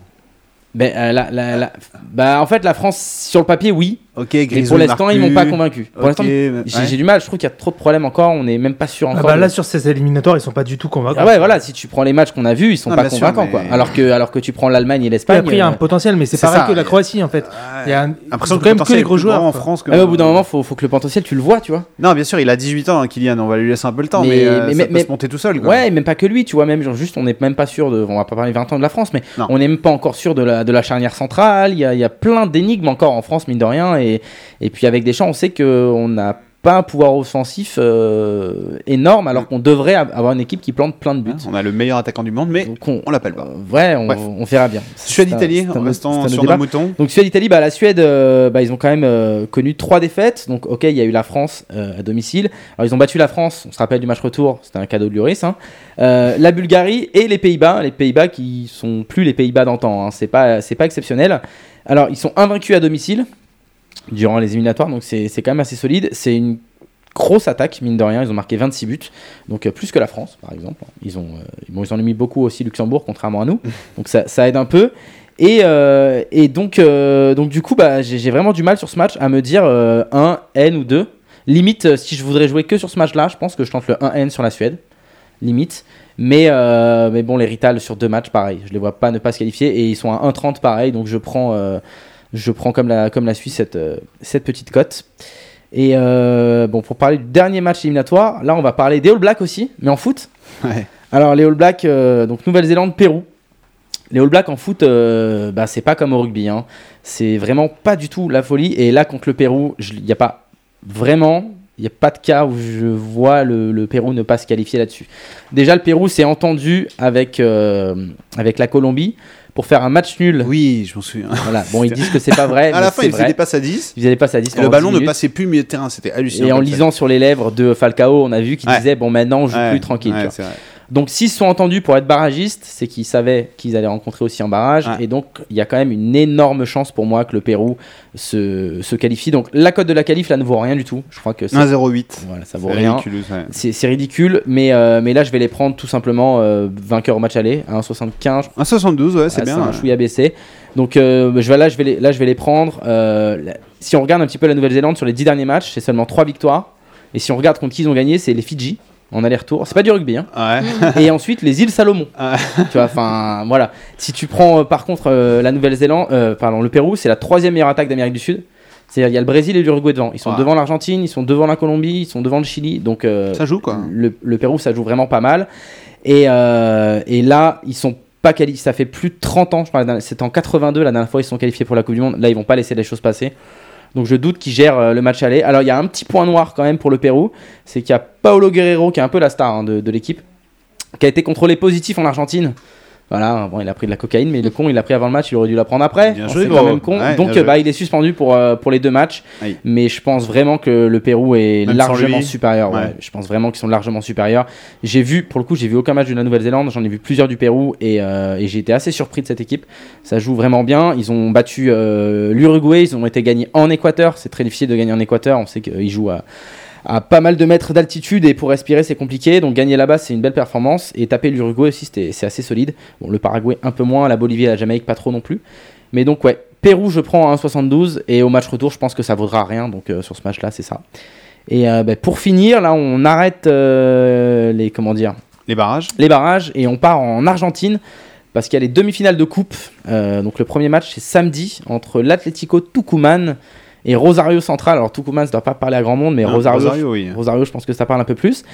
Ben, euh, la- la- la- bah, en fait, la France, sur le papier, oui. Ok, Mais Grisou pour l'instant, ils m'ont pas convaincu. Pour l'instant, ouais. j'ai du mal. Je trouve qu'il y a trop de problèmes encore. On n'est même pas sûr Ah encore. bah de- là, sur ces éliminatoires, ils sont pas du tout convaincants. Ah ouais, voilà. Si tu prends les matchs qu'on a vus, ils sont Non, pas sûr, convaincants, mais- quoi. Alors que, alors que tu prends l'Allemagne et l'Espagne. après, il y a un euh, potentiel, mais c'est pareil ça. que la Croatie, en fait. Il y a un- quand même que les gros joueurs. en. France. ah, au bout d'un moment, faut, faut que le potentiel, tu le vois, tu vois. Non, bien sûr, il a 18 ans, hein, Kylian. On va lui laisser un peu le temps, mais, Mais- euh, mais- ça peut se monter tout seul. Ouais, même pas que lui, tu vois, même juste on n'est même pas sûr de. On va pas parler 20 ans de la France, mais on n'est même pas encore sûr de la, de la charnière centrale. Il y a, il y a plein d'énigmes encore en France, mine de rien. Et, et puis avec Deschamps, on sait qu'on n'a pas un pouvoir offensif euh, énorme, alors qu'on devrait av- avoir une équipe qui plante plein de buts. Hein, On a le meilleur attaquant du monde, mais Donc on, on l'appelle pas. euh, ouais, on, on verra bien. Suède-Italie, en restant sur nos moutons. Donc Suède-Italie, bah, la Suède, euh, bah, ils ont quand même euh, connu trois défaites. Donc ok, il y a eu la France à domicile. Alors ils ont battu la France, on se rappelle du match retour, c'était un cadeau de Lloris. hein. La Bulgarie et les Pays-Bas, les Pays-Bas qui sont plus les Pays-Bas d'antan. hein. C'est pas, pas exceptionnel. Alors ils sont invaincus à domicile durant les éliminatoires, donc c'est quand même assez solide. C'est une grosse attaque, mine de rien. Ils ont marqué 26 buts, donc euh, plus que la France, par exemple. Ils, ont, euh, bon, ils en ont mis beaucoup aussi Luxembourg, contrairement à nous. Donc ça, ça aide un peu. Et, euh, et donc, donc, du coup, bah, j'ai vraiment du mal sur ce match à me dire euh, 1 N ou 2. Limite, si je voudrais jouer que sur ce match-là, je pense que je tente le 1 N sur la Suède. Limite. Mais, mais bon, les Rital sur deux matchs, pareil. Je les vois pas ne pas se qualifier. Et ils sont à 1,30 pareil. Donc je prends, je prends comme, la, comme la Suisse cette, euh, cette petite cote. Et euh, bon, pour parler du dernier match éliminatoire, là on va parler des All Blacks aussi, mais en foot. Ouais. Alors les All Blacks, euh, donc Nouvelle-Zélande, Pérou. Les All Blacks en foot, euh, bah, c'est pas comme au rugby. hein. C'est vraiment pas du tout la folie. Et là contre le Pérou, il n'y a pas vraiment, il n'y a pas de cas où je vois le, le Pérou ne pas se qualifier là-dessus. Déjà le Pérou s'est entendu avec, avec la Colombie pour faire un match nul. Oui, je m'en souviens. Voilà. Bon, ils disent que c'est pas vrai. à la fin, c'est il faisait vrai. des passes à 10. Ils allaient passer à 10 Et le ballon 10 ne passait plus milieu de terrain. C'était hallucinant. Et en lisant sur les lèvres de Falcao, on a vu qu'il disait bon maintenant on joue plus tranquille. C'est. Donc s'ils se sont entendus pour être barragistes, c'est qu'ils savaient qu'ils allaient rencontrer aussi en barrage. Ouais. Et donc il y a quand même une énorme chance pour moi que le Pérou se, se qualifie. Donc la cote de la qualif là ne vaut rien du tout. Je crois que c'est 1,08. voilà, ça vaut C'est rien. ouais. C'est c'est ridicule, mais, euh, mais là je vais les prendre tout simplement euh, vainqueur au match aller à 1,75. 1,72, ouais, c'est Ah, bien. un ouais. chouïa baissé. Donc euh, je vais, là, je vais les, là, je vais les prendre. Euh, si on regarde un petit peu la Nouvelle-Zélande sur les 10 derniers matchs, c'est seulement 3 victoires. Et si on regarde contre qui ils ont gagné, c'est les Fidji en aller-retour. C'est pas du rugby. Hein. Ouais. Et ensuite les îles Salomon. Ah. tu vois, enfin voilà. Si tu prends euh, par contre euh, la Nouvelle-Zélande, euh, pardon, le Pérou, c'est la troisième meilleure attaque d'Amérique du Sud. C'est-à-dire il y a le Brésil et l'Uruguay devant. Ils sont Ouais. devant l'Argentine, ils sont devant la Colombie, ils sont devant le Chili. Donc Ça joue, quoi. le, le Pérou, ça joue vraiment pas mal. Et, et là, ils sont pas qualifiés. Ça fait plus de 30 ans, je parle, c'était en 82, la dernière fois ils sont qualifiés pour la Coupe du Monde. Là, ils vont pas laisser les choses passer. Donc je doute qu'ils gèrent euh, le match aller. Alors il y a un petit point noir quand même pour le Pérou, c'est qu'il y a Paolo Guerrero qui est un peu la star hein, de l'équipe, qui a été contrôlé positif en Argentine. Voilà, bon, il a pris de la cocaïne, mais le con, il l'a pris avant le match, il aurait dû la prendre après. Bien joué, quand même con. Ouais, Donc bah, il est suspendu pour, euh, pour les deux matchs. Mais je pense vraiment que le Pérou est Même largement supérieur. ouais. Ouais. Je pense vraiment qu'ils sont largement supérieurs. J'ai vu, pour le coup, j'ai vu aucun match de la Nouvelle-Zélande, j'en ai vu plusieurs du Pérou et, euh, et j'ai été assez surpris de cette équipe. Ça joue vraiment bien. Ils ont battu euh, l'Uruguay, ils ont été gagnés en Équateur. C'est très difficile de gagner en Équateur. On sait qu'ils jouent à, à pas mal de mètres d'altitude et pour respirer c'est compliqué. Donc gagner là-bas c'est une belle performance et taper l'Uruguay aussi c'est assez solide. Bon, le Paraguay un peu moins, la Bolivie et la Jamaïque pas trop non plus. Mais donc ouais, Pérou je prends à 1,72 et au match retour je pense que ça vaudra rien. Donc euh, sur ce match là c'est ça. Et euh, bah, pour finir là on arrête euh, les comment dire? Les barrages. les barrages et on part en Argentine parce qu'il y a les demi-finales de coupe. Donc le premier match c'est samedi entre l'Atlético Tucumán et Rosario Central. Alors Tucumán ça doit pas parler à grand monde mais Hein, Rosario, Rosario, oui. Rosario, je pense que ça parle un peu plus.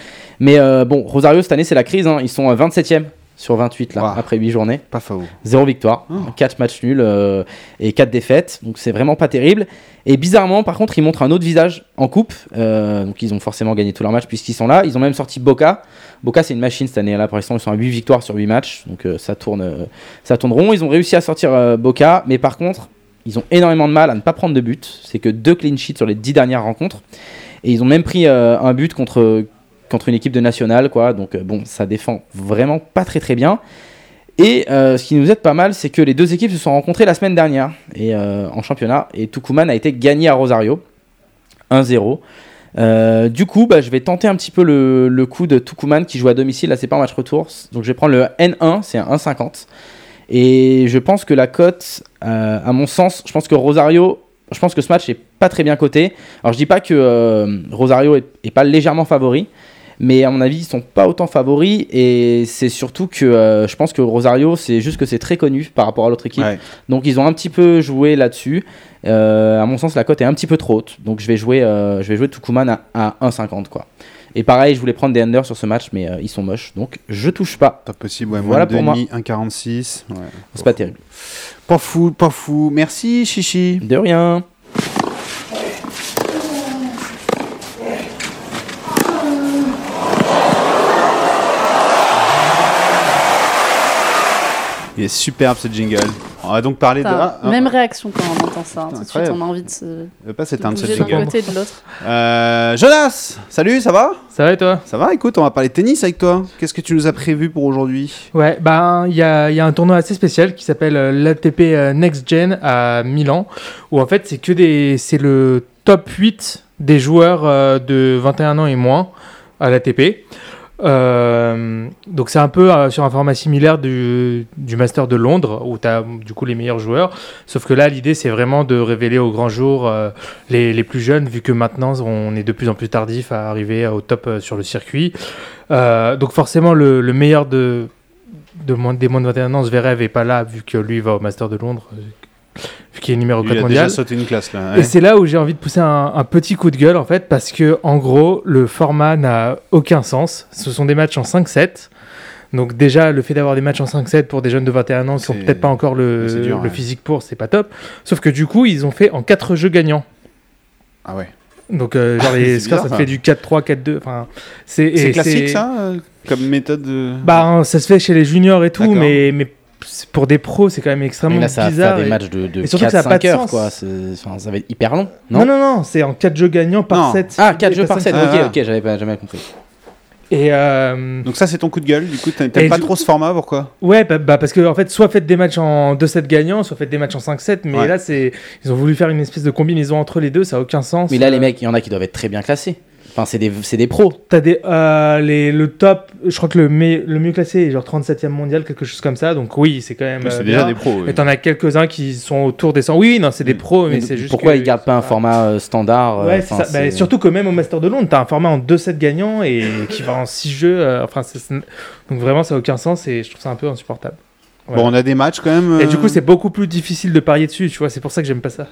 Mais euh, bon, Rosario, cette année, c'est la crise. hein. Ils sont euh, 27e sur 28 là, Wow. après 8 journées. Pas faux. Zéro victoire, Oh. 4 matchs nuls euh, et 4 défaites. Donc c'est vraiment pas terrible. Et bizarrement, par contre, ils montrent un autre visage en coupe. Euh, donc ils ont forcément gagné tous leurs matchs puisqu'ils sont là. Ils ont même sorti Boca. Boca, c'est une machine cette année. Là, pour l'instant, ils sont à 8 victoires sur 8 matchs. Donc euh, ça, tourne, euh, ça tourne rond. Ils ont réussi à sortir euh, Boca. Mais par contre, ils ont énormément de mal à ne pas prendre de but. C'est que deux clean sheets sur les 10 dernières rencontres. Et ils ont même pris euh, un but contre, contre une équipe de nationale. Quoi. Donc euh, bon, ça défend vraiment pas très très bien. Et euh, ce qui nous aide pas mal, c'est que les deux équipes se sont rencontrées la semaine dernière et, en championnat. Et Tucumán a été gagné à Rosario. 1-0. Euh, du coup, bah, je vais tenter un petit peu le, le coup de Tucumán qui joue à domicile. Là, c'est pas un match retour. Donc, je vais prendre le N1, c'est un 1,50. Et je pense que la cote, euh, à mon sens, je pense que Rosario, je pense que ce match est pas très bien coté. Alors je dis pas que euh, Rosario est, est pas légèrement favori, mais à mon avis ils sont pas autant favoris et c'est surtout que euh, je pense que Rosario c'est juste que c'est très connu par rapport à l'autre équipe. Ouais. Donc ils ont un petit peu joué là-dessus. À mon sens la cote est un petit peu trop haute, donc je vais jouer, je vais jouer Tukuman à, à 1,50 quoi. Et pareil, je voulais prendre des unders sur ce match, mais euh, ils sont moches, donc je touche pas. Pas possible, ouais. Voilà Voilà pour moi. 1,46. Ouais. C'est pas terrible. Pas fou, pas fou. Merci, Chichi. De rien. Il est superbe ce jingle. On va donc parler de. Ah, Même réaction quand on entend ça. hein. Tout de suite, incroyable. on a envie de se euh, pas de s'éteindre ce bouger d'un jingle. côté de l'autre. Euh, Jonas, salut, ça va? Ça va et toi? Ça va, écoute, on va parler de tennis avec toi. Qu'est-ce que tu nous as prévu pour aujourd'hui? Ouais, ben il y a, il y a un tournoi assez spécial qui s'appelle euh, l'ATP euh, Next Gen à Milan, où en fait c'est que des, c'est le top 8 des joueurs euh, de 21 ans et moins à l'ATP. Euh, donc c'est un peu euh, sur un format similaire du, du Master de Londres où tu as du coup les meilleurs joueurs. Sauf que là l'idée c'est vraiment de révéler au grand jour euh, les, les plus jeunes vu que maintenant on est de plus en plus tardif à arriver au top sur le circuit. Donc forcément le, le meilleur de, de moins, des moins de 21 ans, Zverev est pas là vu que lui va au Master de Londres, euh, qu'il est numéro Il 4 a mondial. déjà sauté une classe là. Et c'est là où j'ai envie de pousser un, un petit coup de gueule en fait, parce que en gros, le format n'a aucun sens. Ce sont des matchs en 5-7. Donc déjà, le fait d'avoir des matchs en 5-7 pour des jeunes de 21 ans qui sont C'est- peut-être pas encore le, dur, le ouais. physique pour, c'est pas top. Sauf que du coup, ils ont fait en 4 jeux gagnants. Ah ouais. Donc euh, genre les C'est scores, ça te fait du 4-3, 4-2. Enfin, c'est classique ça euh, Comme méthode de. Bah, hein, ça se fait chez les juniors et tout, mais, mais pour des pros, c'est quand même Mais extrêmement là, ça va bizarre. faire des et- matchs de, de et surtout que ça a pas 4-5 de heures, sens. quoi. Enfin, ça va être hyper long. Non, Non, non, non, c'est en 4 jeux gagnants par Non. 7. Ah, 4 jeux par 7. Ah, ok, ok, j'avais pas jamais compris. Et euh, Donc ça c'est ton coup de gueule. Du coup, t'aimes pas du- trop ce format, pourquoi? Ouais, bah, bah, parce que en fait, soit faites des matchs en 2-7 gagnants, soit faites des matchs en 5-7, mais Ouais. là, c'est ils ont voulu faire une espèce de combinaison entre les deux, ça a aucun sens. Mais là, Euh, les mecs, il y en a qui doivent être très bien classés. Enfin, c'est des, c'est des pros. T'as des, euh, les, le top, je crois que le, me- le mieux classé est genre 37e mondial, quelque chose comme ça, donc oui, c'est quand même. euh, C'est bien. déjà des pros. oui. Et t'en as quelques-uns qui sont autour des 100. Oui, oui, non, c'est des pros, mais, Mais c'est juste. pourquoi que- ils gardent pas un format euh, standard euh, Ouais, c'est. Bah, surtout que même au Master de Londres, t'as un format en 2-7 gagnants et qui va en 6 jeux. euh, enfin, c'est- c'est- donc vraiment, ça n'a aucun sens et je trouve ça un peu insupportable. Bon, on a des matchs quand même. Et euh, du coup, c'est beaucoup plus difficile de parier dessus, tu vois. C'est pour ça que j'aime pas ça.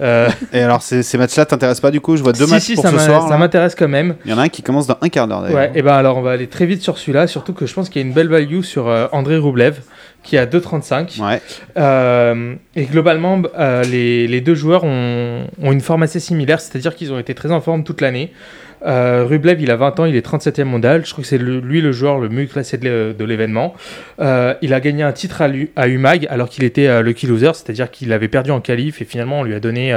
Euh, Et alors, ces, ces matchs-là t'intéressent pas du coup? Je vois deux si, matchs si, pour ça ce soir. ça m'intéresse quand même. Il y en a un qui commence dans un quart d'heure d'ailleurs. Ouais, et ben alors, on va aller très vite sur celui-là, surtout que je pense qu'il y a une belle value sur euh, André Roublev, qui est à 2,35. Ouais. Euh, et globalement, euh, les, les deux joueurs ont, ont une forme assez similaire, c'est-à-dire qu'ils ont été très en forme toute l'année. Euh, Rublev, il a 20 ans, il est 37e mondial. Je crois que c'est le- lui le joueur le mieux classé de l'é- de l'événement. Euh, il a gagné un titre à, UMAG alors qu'il était euh, lucky loser, c'est-à-dire qu'il avait perdu en qualif et finalement on lui a donné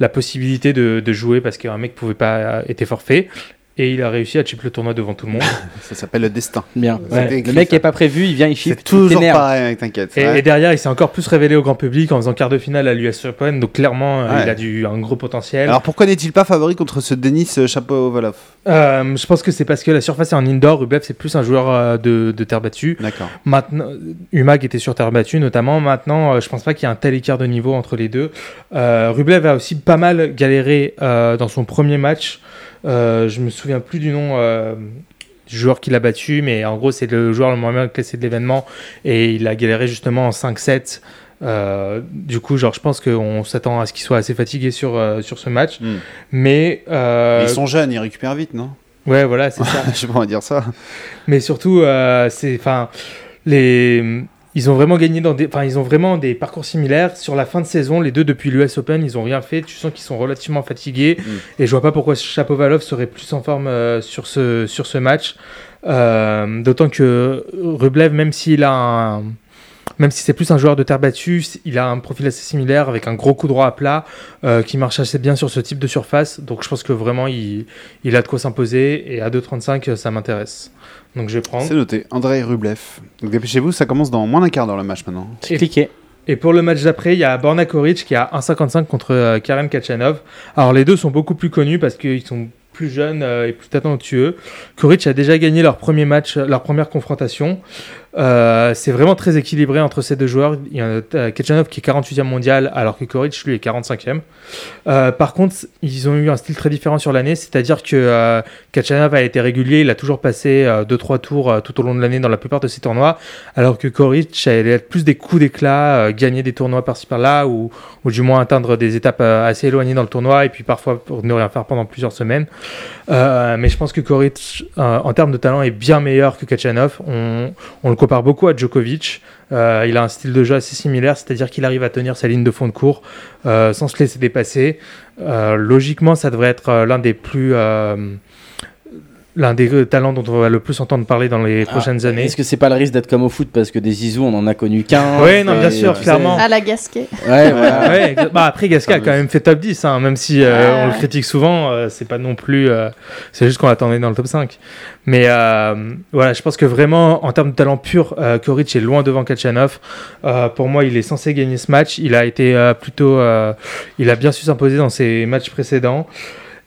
la possibilité de, de jouer parce qu'un mec pouvait pas était forfait. Et il a réussi à chip le tournoi devant tout le monde. Ça s'appelle le destin. Bien. Ouais. Le mec ça. est pas prévu, il vient, il chip, C'est toujours pareil, mec, t'inquiète. Et, Ouais. et derrière, il s'est encore plus révélé au grand public en faisant quart de finale à l'US Open. Donc clairement, euh, Ouais. il a du, un gros potentiel. Alors pourquoi n'est-il pas favori contre ce Denis Chapeau-Volov Euh, je pense que c'est parce que la surface est en indoor. Rublev, c'est plus un joueur euh, de, de terre battue. D'accord. Maintenant, Umag était sur terre battue notamment. Maintenant, je pense pas qu'il y ait un tel écart de niveau entre les deux. Euh, Rublev a aussi pas mal galéré euh, dans son premier match. Euh, je me souviens plus du nom euh, du joueur qui l'a battu, mais en gros, c'est le joueur le moins bien classé de l'événement et il a galéré justement en 5-7. Euh, du coup, genre, je pense qu'on s'attend à ce qu'il soit assez fatigué sur, euh, sur ce match. Hmm. Mais, euh, Mais Ils sont jeunes, ils récupèrent vite, non? Ouais, voilà, c'est ça. Je sais pas dire ça. Mais surtout, euh, c'est, enfin, les, ils ont vraiment gagné dans des, enfin, ils ont vraiment des parcours similaires. Sur la fin de saison, les deux depuis l'US Open, ils ont rien fait. Tu sens qu'ils sont relativement fatigués. Mm. Et je vois pas pourquoi Chapovalov serait plus en forme euh, sur ce sur ce match. Euh, D'autant que Rublev, même s'il a un même si c'est plus un joueur de terre battue, il a un profil assez similaire avec un gros coup droit à plat euh, qui marche assez bien sur ce type de surface. Donc je pense que vraiment il, il a de quoi s'imposer et à 2,35 ça m'intéresse. Donc je vais prendre. C'est noté. Andrei Rublev. Donc dépêchez-vous, ça commence dans moins d'un quart d'heure le match maintenant. Et- Cliquez. Et pour le match d'après, il y a Borna Koric qui a 1,55 contre euh, Karen Kachanov. Alors les deux sont beaucoup plus connus parce qu'ils sont plus jeunes euh, et plus talentueux. Koric a déjà gagné leur premier match, leur première confrontation. Euh, c'est vraiment très équilibré entre ces deux joueurs. Il y a euh, Kachanov qui est 48e mondial alors que Koric lui est 45e. Euh, par contre, ils ont eu un style très différent sur l'année, c'est-à-dire que Kachanov a été régulier, il a toujours passé 2-3 tours tout au long de l'année dans la plupart de ses tournois, alors que Koric allait être plus des coups d'éclat, gagner des tournois par-ci par-là, ou, du moins atteindre des étapes assez éloignées dans le tournoi, et puis parfois pour ne rien faire pendant plusieurs semaines. Mais je pense que Koric, en termes de talent, est bien meilleur que Kachanov. On, on le compare beaucoup à Djokovic. Euh, il a un style de jeu assez similaire, c'est-à-dire qu'il arrive à tenir sa ligne de fond de cours euh, sans se laisser dépasser. Euh, logiquement, ça devrait être l'un des plus l'un des euh, talents dont on va le plus entendre parler dans les prochaines Ah, années. Est-ce que c'est pas le risque d'être comme au foot parce que des Zizou on en a connu qu'un Ouais, non, bien sûr, clairement. À la Gasquet. Ouais, voilà. Ouais, exa- bah après Gasquet a quand même fait top 10, hein, même si euh, Ouais. on le critique souvent, euh, c'est pas non plus. euh, c'est juste qu'on l'attendait dans le top 5. Mais euh, voilà, je pense que vraiment, en termes de talent pur, euh, Koric est loin devant Kachanov. Euh, pour moi, il est censé gagner ce match. Il a été euh, plutôt. euh, il a bien su s'imposer dans ses matchs précédents.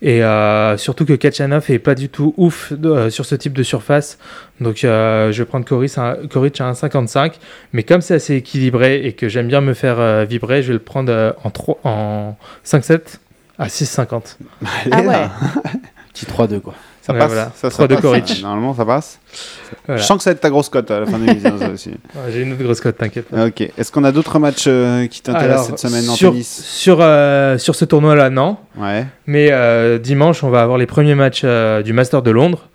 Et euh, surtout que Kachanov est pas du tout ouf euh, sur ce type de surface. Donc euh, je vais prendre Koric à, Koric à 1,55. Mais comme c'est assez équilibré et que j'aime bien me faire euh, vibrer, je vais le prendre euh, en, 3, en 5-7 à 6,50. Ah ouais. Petit 3-2 quoi. Ça Ouais, passe. voilà. Ça, ça Trois de passe. Koric. Normalement, ça passe. Voilà. Je sens que ça va être ta grosse cote à la fin de l'émission, ça aussi. Ouais, J'ai une autre grosse cote, t'inquiète. Ok. Est-ce qu'on a d'autres matchs euh, qui t'intéressent cette semaine en sur, tennis sur, euh, sur ce tournoi-là, non. Ouais. Mais euh, dimanche, on va avoir les premiers matchs euh, du Master de Londres.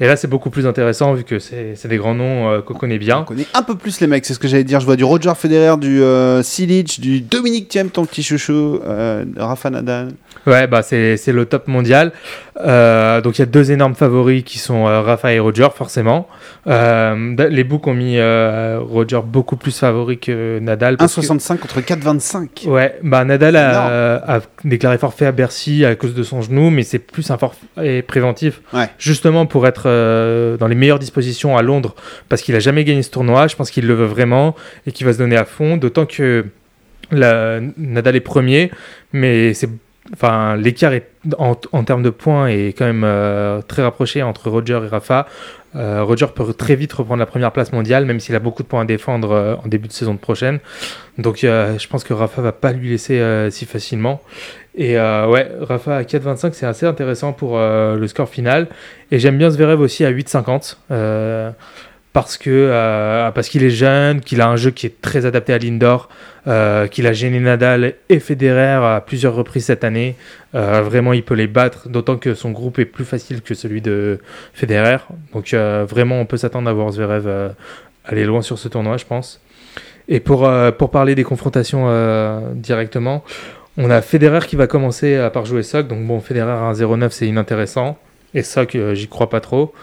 Et là, c'est beaucoup plus intéressant vu que c'est des grands noms euh, qu'on connaît On bien. connaît un peu plus les mecs, c'est ce que j'allais dire. Je vois du Roger Federer, du euh, Silic, du Dominique Thiem, ton petit chouchou, euh, Rafa Nadal. Ouais, bah c'est le top mondial. Euh, donc il y a deux énormes favoris qui sont euh, Rafa et Roger, forcément. Euh, les books ont mis Roger beaucoup plus favori que Nadal. parce que- 1,65 contre 4,25. Ouais, bah Nadal a, a déclaré forfait à Bercy à cause de son genou, mais c'est plus un forfait préventif, Ouais. justement pour être euh, dans les meilleures dispositions à Londres, parce qu'il a jamais gagné ce tournoi. Je pense qu'il le veut vraiment et qu'il va se donner à fond, d'autant que Nadal est premier, mais c'est Enfin, l'écart en, en termes de points est quand même euh, très rapproché entre Roger et Rafa. Euh, Roger peut très vite reprendre la première place mondiale, même s'il a beaucoup de points à défendre euh, en début de saison prochaine. Donc, je pense que Rafa va pas lui laisser si facilement. Et ouais, Rafa à 4,25, c'est assez intéressant pour le score final. Et j'aime bien Zverev aussi à 8,50. Parce que euh, parce qu'il est jeune, qu'il a un jeu qui est très adapté à l'indoor, euh, qu'il a gêné Nadal et Federer à plusieurs reprises cette année. Euh, vraiment, il peut les battre, d'autant que son groupe est plus facile que celui de Federer. Donc vraiment, on peut s'attendre à voir Zverev aller loin sur ce tournoi, je pense. Et pour, pour parler des confrontations directement, on a Federer qui va commencer par jouer Sock. Donc bon, Federer à 1,09, c'est inintéressant. Et Sock, j'y crois pas trop.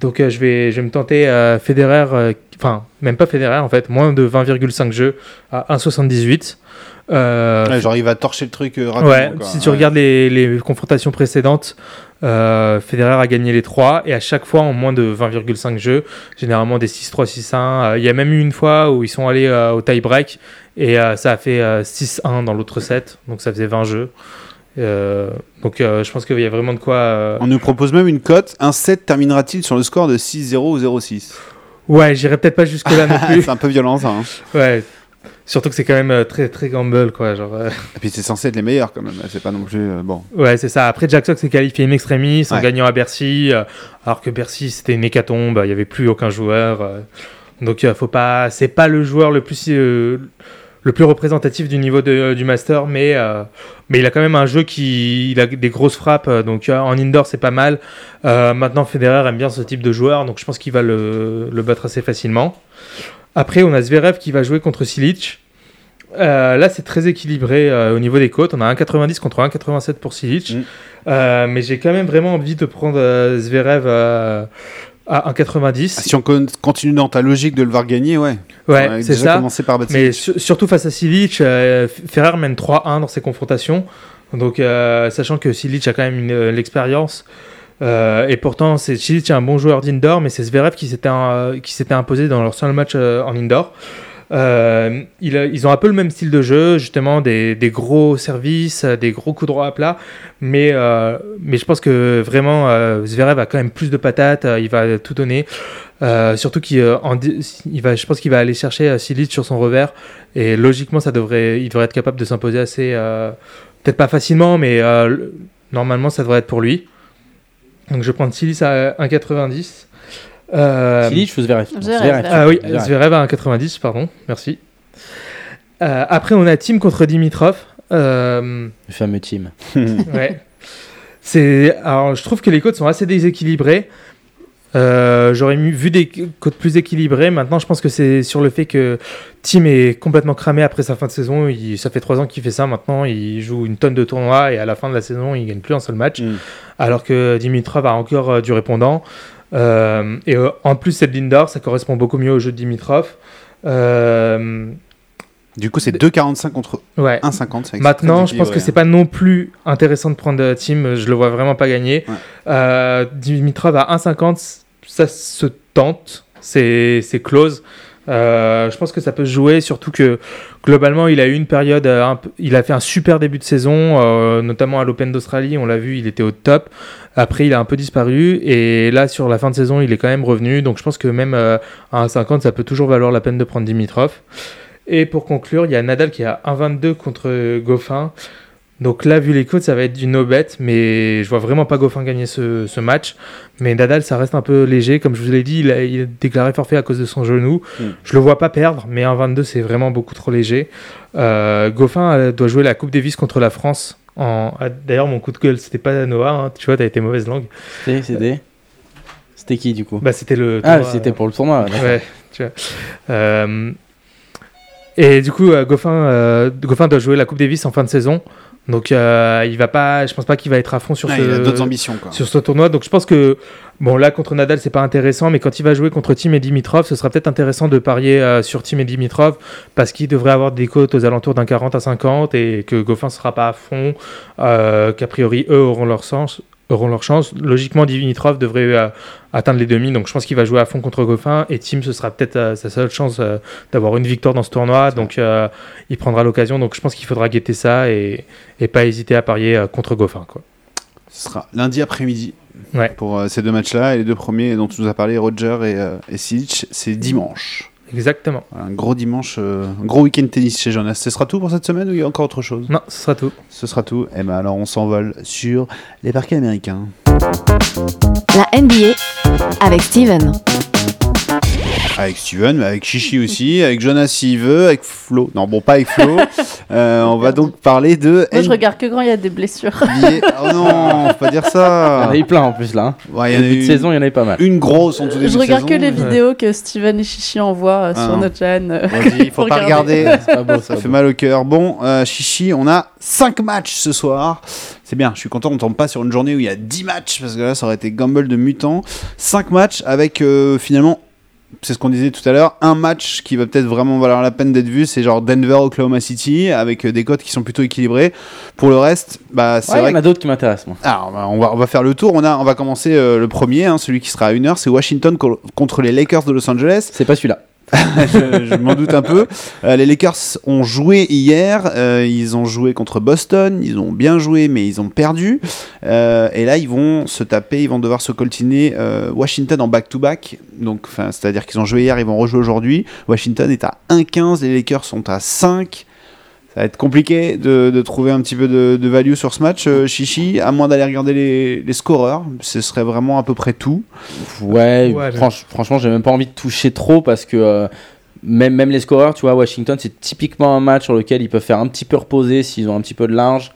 Donc euh, je, vais, je vais me tenter euh, Federer, euh, enfin même pas Federer en fait, moins de 20,5 jeux à 1,78. Euh, Ouais, genre, il va torcher le truc rapidement. Ouais, quoi. si tu Ouais. regardes les, les confrontations précédentes, Federer a gagné les trois et à chaque fois en moins de 20,5 jeux, généralement des 6-3, 6-1. Euh, Il y a même eu une fois où ils sont allés au tie-break et ça a fait euh, 6-1 dans l'autre set, donc ça faisait 20 jeux. Euh, donc euh, je pense qu'il y a vraiment de quoi. euh, On nous propose même une cote. Un set terminera-t-il sur le score de 6-0 ou 0-6 Ouais, j'irai peut-être pas jusque là non plus. C'est un peu violent ça. hein. Ouais. Surtout que c'est quand même très très gamble quoi. Genre, Et puis c'est censé être les meilleurs quand même. C'est pas non plus. bon. Ouais, c'est ça. Après, Jack Sock s'est qualifié in extremis en Ouais. gagnant à Bercy, alors que Bercy c'était une hécatombe, il n'y avait plus aucun joueur. donc, faut pas, c'est pas le joueur le plus le plus représentatif du niveau de- du master, mais euh, mais il a quand même un jeu qui, il a des grosses frappes, euh, donc euh, en indoor c'est pas mal. Euh, maintenant, Federer aime bien ce type de joueur, donc je pense qu'il va le, le battre assez facilement. Après, on a Zverev qui va jouer contre Silic. Euh, là, c'est très équilibré euh, au niveau des cotes. On a 1,90 contre 1,87 pour Silic. Mm. Euh, mais j'ai quand même vraiment envie de prendre euh, Zverev euh, à 1,90. Ah, Si on con- continue dans ta logique de le voir gagner, ouais. ouais, c'est ça. par Mais su- surtout face à Silic, euh, Ferrer mène 3-1 dans ses confrontations. Donc, euh, sachant que Silic a quand même euh, l'expérience. Euh, et pourtant, Silic est un bon joueur d'indoor, mais c'est Zverev qui s'était, un- qui s'était imposé dans leur seul match en indoor. Euh, ils ont un peu le même style de jeu, justement, des, gros services, euh, des gros coups droits à plat. Mais, euh, je pense que vraiment, Zverev a quand même plus de patates, il va tout donner. Surtout qu'il va, je pense qu'il va aller chercher Silic sur son revers. Et logiquement, ça devrait, il devrait être capable de s'imposer assez. Peut-être pas facilement, mais le- normalement, ça devrait être pour lui. Donc je prends Silic à 1,90. Euh, Silic ou Zverev ah oui, Zverev. À 1,90, pardon, merci. Euh, après, on a Team contre Dimitrov. Euh, Le fameux team. ouais. C'est, alors, je trouve que les côtes sont assez déséquilibrées. Euh, J'aurais vu des côtes plus équilibrées. Maintenant, je pense que c'est sur le fait que Team est complètement cramé après sa fin de saison. Il, ça fait trois ans qu'il fait ça. Maintenant, il joue une tonne de tournois et à la fin de la saison, il gagne plus un seul match. Mm. Alors que Dimitrov a encore euh, du répondant. Euh, et euh, en plus, cette ligne d'or, ça correspond beaucoup mieux au jeu de Dimitrov. Euh, Du coup, c'est 2,45 contre ouais. 1,50. c'est vrai que c'est Maintenant, je pense que c'est pas non plus intéressant de prendre Team. Je le vois vraiment pas gagner. Ouais. Euh, Dimitrov à 1,50, ça se tente. C'est close. Euh, je pense que ça peut se jouer, surtout que globalement, il a eu une période, un il a fait un super début de saison, euh, notamment à l'Open d'Australie, on l'a vu, il était au top. Après, il a un peu disparu, et là, sur la fin de saison, il est quand même revenu. Donc, je pense que même euh, à 1,50, ça peut toujours valoir la peine de prendre Dimitrov. Et pour conclure, il y a Nadal qui à 1,22 contre Goffin. Donc là, vu les codes, ça va être du no-bet, mais je vois vraiment pas Goffin gagner ce, ce match. Mais Nadal, ça reste un peu léger. Comme je vous l'ai dit, il a, il a déclaré forfait à cause de son genou. Mm. Je le vois pas perdre, mais 1,22, c'est vraiment beaucoup trop léger. Euh, Goffin euh, doit jouer la Coupe Davis contre la France. En... ah, D'ailleurs, mon coup de gueule, c'était pas Noah, hein. tu vois, t'as été mauvaise langue. C'était c'était- C'était qui du coup? Bah, c'était le. Ah, tournoi, c'était pour le tournoi. Ouais, tu vois. Euh, et du coup, euh, Goffin, euh, Goffin doit jouer la Coupe Davis en fin de saison. Donc, euh, il va pas, je pense pas qu'il va être à fond sur Ouais, ce, il a d'autres ambitions. Quoi. sur ce tournoi. Donc, je pense que, bon, là, contre Nadal, c'est pas intéressant, mais quand il va jouer contre Tim et Dimitrov, ce sera peut-être intéressant de parier euh, sur Tim et Dimitrov parce qu'il devrait avoir des cotes aux alentours d'un 40 à 50 et que Goffin sera pas à fond, euh, qu'a priori, eux auront leur sens. Auront leur chance. Logiquement, Dimitrov devrait euh, atteindre les demi, donc je pense qu'il va jouer à fond contre Goffin. Et Tim, ce sera peut-être euh, sa seule chance euh, d'avoir une victoire dans ce tournoi, donc il prendra l'occasion. Donc je pense qu'il faudra guetter ça et, et pas hésiter à parier contre Goffin. Quoi. Ce sera lundi après-midi Ouais. pour ces deux matchs-là. Et les deux premiers dont tu nous as parlé, Roger et, et Silic, c'est dimanche. Exactement. Un gros dimanche, euh, un gros week-end tennis chez Jonas. Ce sera tout pour cette semaine ou il y a encore autre chose? Non, ce sera tout. Ce sera tout. Et ben alors on s'envole sur les parquets américains. La NBA avec Steven. Avec Steven, mais avec Chichi aussi, avec Jonas s'il veut, avec Flo. Non, bon, pas avec Flo. Euh, on va donc parler de Moi, je regarde que quand il y a des blessures. Oh non, faut pas dire Il y en ça. a eu plein en plus là. hein. Ouais, il y en a Début de eu saison, il y en avait pas mal. une grosse en tout début Je de regarde que saison, les vidéos que Steven et Chichi envoient euh, Ah sur non. notre chaîne. euh. Vas-y, il faut Faut pas regarder. regarder. C'est pas beau, Ça fait beau. mal au cœur. Bon, euh, Chichi, on a 5 matchs ce soir. C'est bien, je suis content, on tombe pas sur une journée où il y a 10 matchs, parce que là, ça aurait été gamble de mutant. 5 matchs avec euh, finalement, c'est ce qu'on disait tout à l'heure, un match qui va peut-être vraiment valoir la peine d'être vu, c'est genre Denver, Oklahoma City, avec euh, des cotes qui sont plutôt équilibrées. Pour le reste, bah, c'est Ouais, il vrai y en a d'autres qui m'intéressent moi. alors, bah, on va, on va faire le tour. On, a, on va commencer euh, le premier, hein, celui qui sera à 1h, c'est Washington co- contre les Lakers de Los Angeles. C'est pas celui-là. je m'en doute un peu. Euh, les Lakers ont joué hier. euh, ils ont joué contre Boston. Ils ont bien joué, mais ils ont perdu. Euh, et là, ils vont se taper. Ils vont devoir se coltiner Washington en back-to-back. C'est-à-dire qu'ils ont joué hier, ils vont rejouer aujourd'hui. Washington est à 1,15. Les Lakers sont à 5. Ça va être compliqué de, de trouver un petit peu de, de value sur ce match, euh, Chichi, à moins d'aller regarder les, les scoreurs. Ce serait vraiment à peu près tout. Ouais, Ouais, franch- franchement, j'ai même pas envie de toucher trop parce que euh, même, même les scoreurs, tu vois, Washington, c'est typiquement un match sur lequel ils peuvent faire un petit peu reposer s'ils ont un petit peu de large.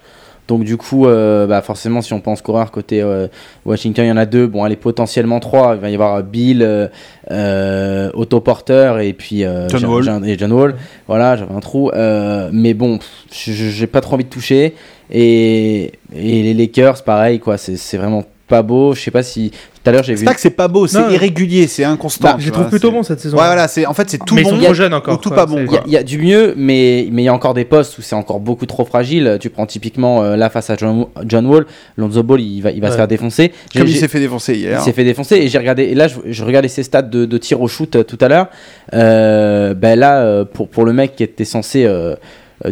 Donc du coup, euh, bah forcément, si on pense scoreur côté euh, Washington, il y en a deux. Bon, allez, potentiellement trois. Il va y avoir Bill, euh, euh, Otto Porter et puis euh, John Wall. et John Wall. Voilà, j'avais un trou. Euh, mais bon, j'ai pas trop envie de toucher. Et, et les Lakers, pareil, quoi. C'est c'est vraiment pas beau. Je sais pas si tout à l'heure j'ai C'est vu. pas que c'est pas beau, c'est irrégulier, c'est inconstant. Bah, Je trouve plutôt c'est- bons cette saison. Ouais, voilà, c'est en fait c'est tout mais bon. ils sont Il jeunes encore. ou tout quoi, pas bon, c'est- Il y, a- il y a du mieux, mais mais il y a encore des postes où c'est encore beaucoup trop fragile. Tu prends typiquement euh, là face à John, John Wall, Lonzo Ball, il va il va se faire défoncer. Comme il s'est fait défoncer il hier. s'est fait défoncer et j'ai regardé et là je, je regardais ses stats de, de tir au shoot euh, tout à l'heure. Euh, ben là pour pour le mec qui était censé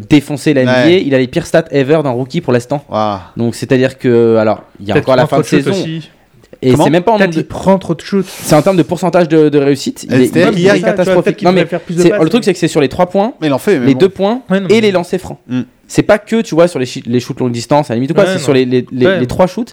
défoncer la NBA, Ouais. il a les pires stats ever d'un rookie pour l'instant. Donc c'est-à-dire que alors il y a encore la fin de saison aussi. et c'est même pas en nombre de- prend trop de shoot. c'est en termes de pourcentage de, de réussite. Il est, c'est-à-dire il est catastrophique. Non mais faire plus de c'est- passes. le truc c'est que c'est sur les trois points, Mais il en fait. mais les bon. deux points Ouais, non, et mais- les lancers francs. Mm. C'est pas que tu vois sur les, shoots longue distance à la limite ou quoi, Ouais, c'est sur les, les, les- Ouais. les trois shoots.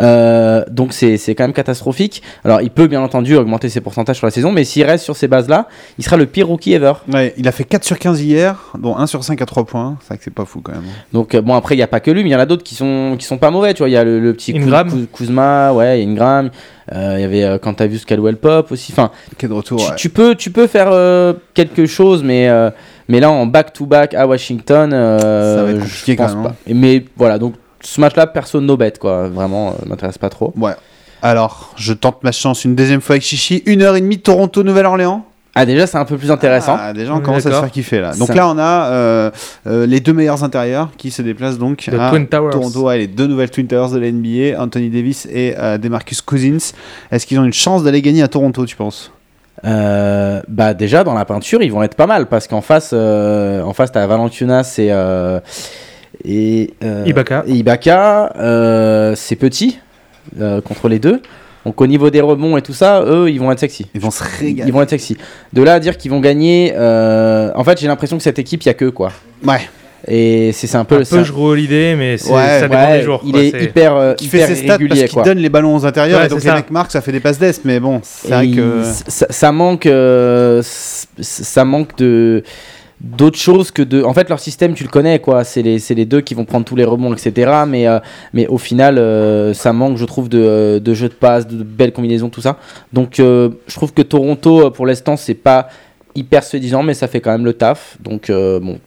Euh, donc c'est c'est quand même catastrophique. Alors il peut bien entendu augmenter ses pourcentages sur la saison, mais s'il reste sur ces bases là, il sera le pire rookie ever. Ouais, il a fait 4 sur 15 hier, dont 1 sur 5 à 3 points. C'est vrai que c'est pas fou quand même. Donc euh, bon après il y a pas que lui, mais il y en a d'autres qui sont qui sont pas mauvais. Tu vois, il y a le, le petit Kuz- Kuzma, ouais, il y a Ingram. Euh, Il y avait euh, quand t'as vu Scalwell Pop aussi. Enfin, de retour. tu, ouais. tu peux tu peux faire euh, quelque chose, mais euh, mais là en back to back à Washington, euh, Ça va être je pense quand même, hein. pas. Et- Mais voilà donc ce match-là, personne no bet quoi. Vraiment, euh, m'intéresse pas trop. Ouais. Alors, je tente ma chance une deuxième fois avec Chichi. Une heure et demie, Toronto, Nouvelle-Orléans. Ah déjà c'est un peu plus intéressant. Ah, déjà, on commence à se faire kiffer là. Donc là, on a euh, euh, les deux meilleurs intérieurs qui se déplacent donc The à Twin Towers. Toronto. Ouais, les deux nouvelles Twin Towers de la NBA, Anthony Davis et euh, Demarcus Cousins. Est-ce qu'ils ont une chance d'aller gagner à Toronto, tu penses? Euh, bah déjà dans la peinture ils vont être pas mal parce qu'en face euh, en face t'as Valanciunas et euh, et euh, Ibaka. et Ibaka euh, c'est petit euh, contre les deux donc au niveau des rebonds et tout ça eux ils vont être sexy Ils vont se régaler. ils vont être sexy de là à dire qu'ils vont gagner euh, en fait j'ai l'impression que cette équipe il y a que quoi Ouais. Et c'est un peu Un le peu, je roule l'idée, mais c'est- Ouais, ça dépend ouais, des jours. il quoi, est, hyper euh, Qui fait ses stats régulier parce qu'il quoi donne les ballons aux intérieurs Ouais, et donc c'est les ça. mecs marquent, ça fait des passes d'est. Mais bon, c'est vrai que. ça, ça manque euh, ça manque de d'autres choses que de en fait leur système tu le connais quoi c'est les, c'est les deux qui vont prendre tous les rebonds etc mais euh, mais au final euh, ça manque je trouve de, de jeux de passe de belles combinaisons tout ça donc euh, je trouve que Toronto pour l'instant c'est pas hyper séduisant mais ça fait quand même le taf donc euh, bon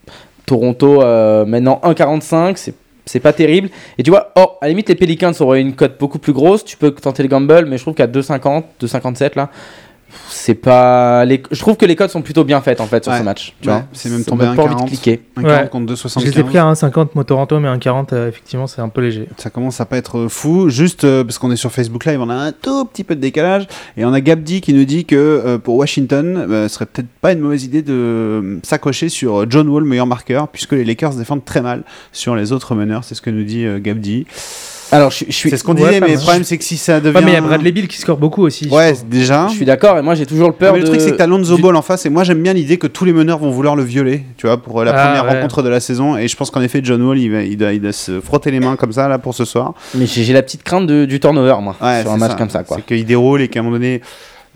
Toronto euh, maintenant 1,45 c'est c'est pas terrible. Et tu vois oh à la limite les Pelicans auraient une cote beaucoup plus grosse. Tu peux tenter le gamble mais je trouve qu'à 2,50 2,57 là c'est pas les... je trouve que les codes sont plutôt bien faites en fait sur Ouais. ce match tu Ouais, vois c'est même tombé à pas envie de 1,40. cliquer Un Ouais. 40 contre Je les ai 2,75. pris à 1,50 moi Toronto, mais 1,40 euh, effectivement c'est un peu léger. Ça commence à pas être fou, juste euh, parce qu'on est sur Facebook Live, on a un tout petit peu de décalage. Et on a Gabdi qui nous dit que euh, pour Washington, euh, ce serait peut-être pas une mauvaise idée de euh, s'accrocher sur euh, John Wall, meilleur marqueur, puisque les Lakers défendent très mal sur les autres meneurs. C'est ce que nous dit euh, Gabdi. Alors je, je suis C'est ce qu'on Ouais, disait, mais le problème c'est que si ça devient. Ouais, mais il y a Bradley Bill qui score beaucoup aussi. Ouais, déjà. je suis d'accord et moi j'ai toujours le peur mais le de truc c'est que t'as Lonzo du- Ball en face et moi j'aime bien l'idée que tous les meneurs vont vouloir le violer, tu vois, pour la Ah, première ouais. rencontre de la saison. Et je pense qu'en effet John Wall il, va, il, doit, il doit se frotter les mains comme ça là pour ce soir. mais j'ai la petite crainte de- du turnover moi Ouais, sur un match comme ça quoi C'est qu'il déroule et qu'à un moment donné,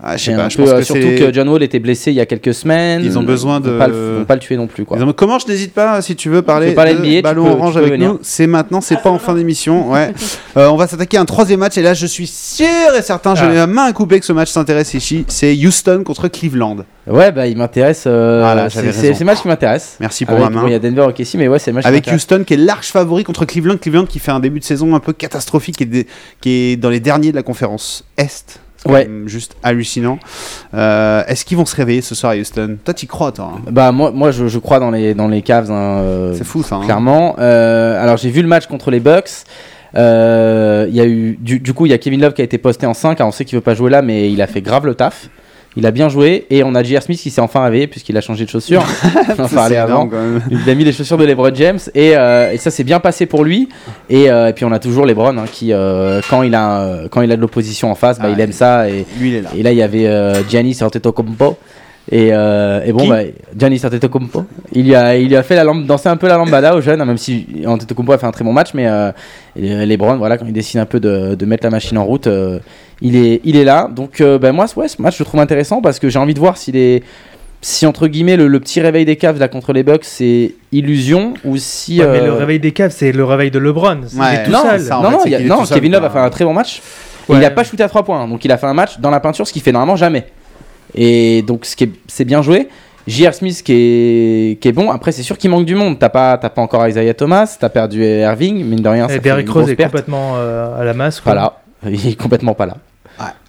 ah, je sais J'ai pas, un je peu, pense euh, que surtout que John Wall était blessé il y a quelques semaines. Ils ont besoin Ils vont de- pas le, vont pas le tuer non plus quoi. Comment je n'hésite pas si tu veux parler, Tu parler de NBA, ballon peux- orange avec venir. nous. C'est maintenant c'est pas en fin d'émission ouais. Euh, on va s'attaquer à un troisième match et là je suis sûr et certain je Ah. ma main à couper que ce match s'intéresse ici. C'est Houston contre Cleveland. Ouais bah il m'intéresse euh, Voilà, c'est le match qui m'intéresse. Merci pour Avec- ma main. bon, il y a Denver ok si mais ouais c'est le match avec. Houston qui est large favori contre Cleveland. Cleveland qui fait un début de saison un peu catastrophique et qui est dans les derniers de la conférence Est C'est Ouais. juste hallucinant Euh, est-ce qu'ils vont se réveiller ce soir à Houston? Toi t'y crois toi hein? Bah moi moi je, je crois dans les dans les Cavs hein, euh, c'est fou ça hein. clairement. Euh, alors j'ai vu le match contre les Bucks. Il y a eu du, du coup il y a Kevin Love qui a été posté en 5 alors on sait qu'il veut pas jouer là mais il a fait grave le taf. Il a bien joué et on a J.R. Smith qui s'est enfin réveillé puisqu'il a changé de chaussures. on en Ça, parlait c'est avant. Il a mis les chaussures de LeBron James et, euh, et ça s'est bien passé pour lui. Et, euh, et puis on a toujours LeBron hein, qui euh, quand il a quand il a de l'opposition en face, bah, Ah, il aime ça et, lui il est là et là il y avait Giannis Antetokounmpo et, euh, et bon Qui bah, Giannis Antetokounmpo il lui a il lui a fait la lampe danser un peu la lambada aux jeunes hein, même si Antetokounmpo a fait un très bon match mais euh, LeBron voilà quand il décide un peu de, de mettre la machine en route euh, il est il est là donc euh, ben moi ouais, ce match je le trouve intéressant parce que j'ai envie de voir si les si entre guillemets le, le petit réveil des Cavs là contre les Bucks c'est illusion ou si Ouais, mais le réveil des Cavs, c'est le réveil de LeBron. Ouais. est tout non, seul. ça, en non, fait, il a- est Kevin Love a fait un très bon match. Ouais. il a pas shooté à 3 points. Donc il a fait un match dans la peinture, ce qu'il fait normalement jamais. Et donc, ce est, c'est bien joué. J.R. Smith qui est, qui est bon. Après, c'est sûr qu'il manque du monde. T'as pas, pas encore Isaiah Thomas, t'as perdu Irving, mine de rien. Et Derrick Rose est complètement euh, à la masse. Quoi. Voilà, il est complètement pas là.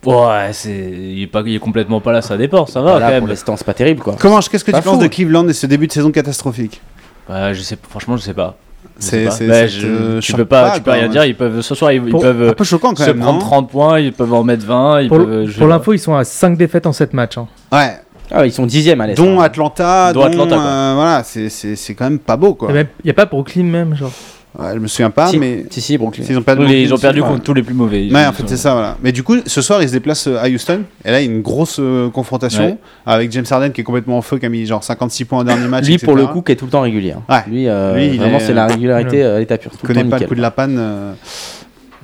Ouais, ouais c'est... Il, est pas... il est complètement pas là, ça dépend, ça va. Voilà, quand même. Pour l'instant, c'est pas terrible quoi. Comment, qu'est-ce que tu penses de Cleveland et ce début de saison catastrophique? Bah, je sais, franchement, je sais pas. C'est, tu peux rien dire. Ils peuvent ce soir, ils, peuvent un peu choquant quand se même, prendre 30 points, ils peuvent en mettre 20. Ils pour, l'info, ils sont à 5 défaites en 7 matchs. Hein. Ouais. Ah, ils sont dixièmes à l'Est. Dont Atlanta, dont, euh, Atlanta, c'est, quand même pas beau quoi. Eh ben, Il n'y a pas Brooklyn même, genre. Je me souviens pas, si, mais. Ils ont perdu, contre tous les plus mauvais. Ouais, en fait, c'est ça, voilà. Mais du coup, ce soir, ils se déplacent euh, à Houston. Et là, il y a une grosse euh, confrontation avec James Harden qui est complètement en feu, qui a mis genre 56 points en dernier match. Lui, etc. pour le coup, qui est tout le temps régulier. Hein. Euh, vraiment, c'est la régularité à l'état pur. Il connaît pas le coup de la panne.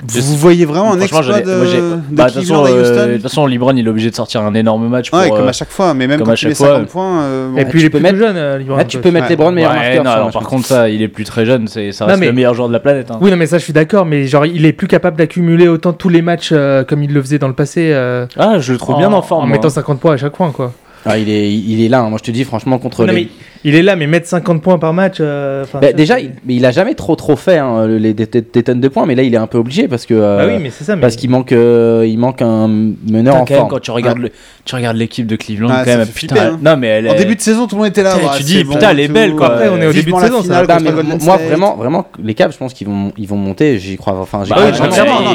Vous, voyez vraiment un exploit de, de bah, façon, euh, Houston De toute façon, LeBron, il est obligé de sortir un énorme match. Pour, ouais, euh, comme à chaque fois, mais même comme quand à chaque il 50 points. Et puis il est plus mettre... jeune, euh, tu peux mettre LeBron meilleur marqueur. Par contre, ça, il est plus très jeune, c'est ça reste le meilleur joueur de la planète. Hein. Oui, non, mais ça, je suis d'accord, mais genre, il est plus capable d'accumuler autant tous les matchs comme il le faisait dans le passé. Ah, je le trouve bien en forme. En mettant 50 points à chaque point, quoi. Ah, il, est, il est là, hein. moi je te dis franchement contre il est là, mais mettre 50 points par match. Euh, bah, déjà, il, il, a jamais trop trop fait hein, les, des, tonnes de points, mais là il est un peu obligé parce que. Bah oui, euh, mais ça, mais... Parce qu'il manque, euh, il manque un meneur en quand quand tu regardes, le, tu regardes l'équipe de Cleveland, ah, quand même, putain, hein. non, mais elle, en début de saison, tout le monde était là. Ah, tu dis, putain, elle est belle quoi. Après, on est au début de saison. Moi, vraiment, vraiment, les Cavs, je pense qu'ils vont, ils vont monter. J'y crois. Enfin, bah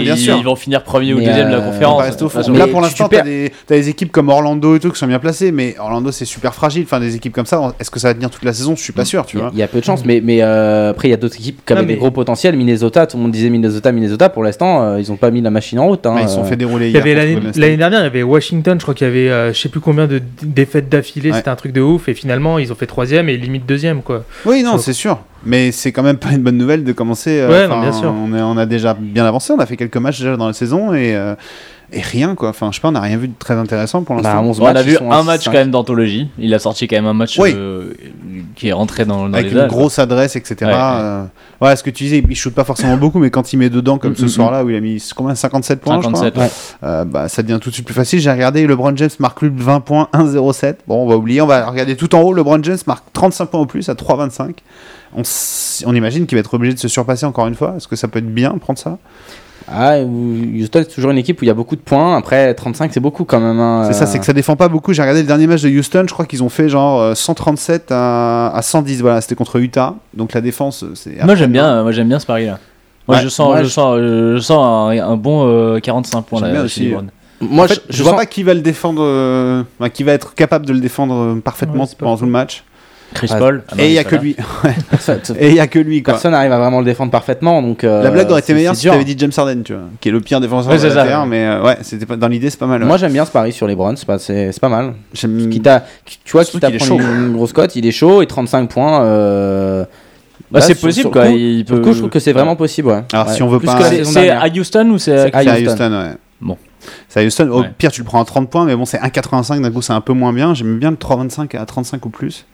Ils vont finir premier ou deuxième de la conférence. Là, pour l'instant, t'as des équipes comme Orlando et tout qui sont bien placées, mais Orlando c'est super fragile. Enfin, des équipes comme ça, est-ce que ça va tenir toute la saison, je suis pas mm. sûr, tu vois. Il y a peu de chance, mais, mais euh, après, il y a d'autres équipes qui avaient des gros potentiels. Minnesota, tout le monde disait Minnesota, Minnesota. Pour l'instant, euh, ils ont pas mis la machine en route. Hein, bah, ils se sont fait euh. dérouler. L'année dernière, il y avait Washington, je crois qu'il y avait je sais plus combien de défaites d'affilée, c'était un truc de ouf. Et finalement, ils ont fait troisième et limite deuxième, quoi. Oui, non, c'est sûr. Mais c'est quand même pas une bonne nouvelle de commencer. ouais, non, bien sûr. On, on, a déjà bien avancé, on a fait quelques matchs déjà dans la saison et et rien quoi. Enfin, je sais pas, on n'a rien vu de très intéressant pour bah, l'instant. On, a vu un match quand même d'anthologie. Il a sorti quand même un match euh, qui est rentré dans, dans avec une grosse adresse, etc. Ouais, euh, ce que tu disais, il shoot pas forcément beaucoup, mais quand il met dedans, comme mm, ce mm, mm. soir-là où il a mis combien 57 points, 57, je crois. Ouais. Euh, bah, ça devient tout de suite plus facile. J'ai regardé LeBron James marque plus 20 points, 1,07. Bon, on va oublier, on va regarder tout en haut. LeBron James marque 35 points en plus à 3,25. On, on imagine qu'il va être obligé de se surpasser encore une fois. Est-ce que ça peut être bien prendre ça? Ah, Houston, c'est toujours une équipe où il y a beaucoup de points. Après, 35, c'est beaucoup quand même. Hein. C'est ça, c'est que ça défend pas beaucoup. J'ai regardé le dernier match de Houston, je crois qu'ils ont fait genre euh, 137 à, 110. Voilà, c'était contre Utah. Donc la défense, euh, c'est. Moi, j'aime bien, hein. euh, j'aime bien ce pari-là. Moi, je, sens, je, sens, je, sens, un, bon 45 points là, aussi. Moi, je, je, vois pas qui va le défendre, qui va être capable de le défendre parfaitement pendant tout le match. Chris Paul. Et il n'y a ah que lui. et il n'y a que lui. Quoi. Personne n'arrive à vraiment le défendre parfaitement. Donc, euh, la blague aurait été meilleure si tu avais dit James Harden, tu vois, qui est le pire défenseur de la terre. Mais euh, ouais, c'était dans l'idée, c'est pas mal. Moi, j'aime bien ce pari sur les Browns. C'est pas, mal. Tu vois, quitte à prendre une, grosse cote, il est chaud et 35 points. Euh, bah, c'est possible quoi. Coup, coup, je trouve que c'est vraiment possible. Ouais. Alors si on veut pas. C'est à Houston ou c'est à Houston, Houston ouais. Bon. C'est Houston. Au pire, tu le prends à 30 points, mais bon, c'est 1,85 d'un coup, c'est un peu moins bien. J'aime bien le 3,25 à 35 ou plus.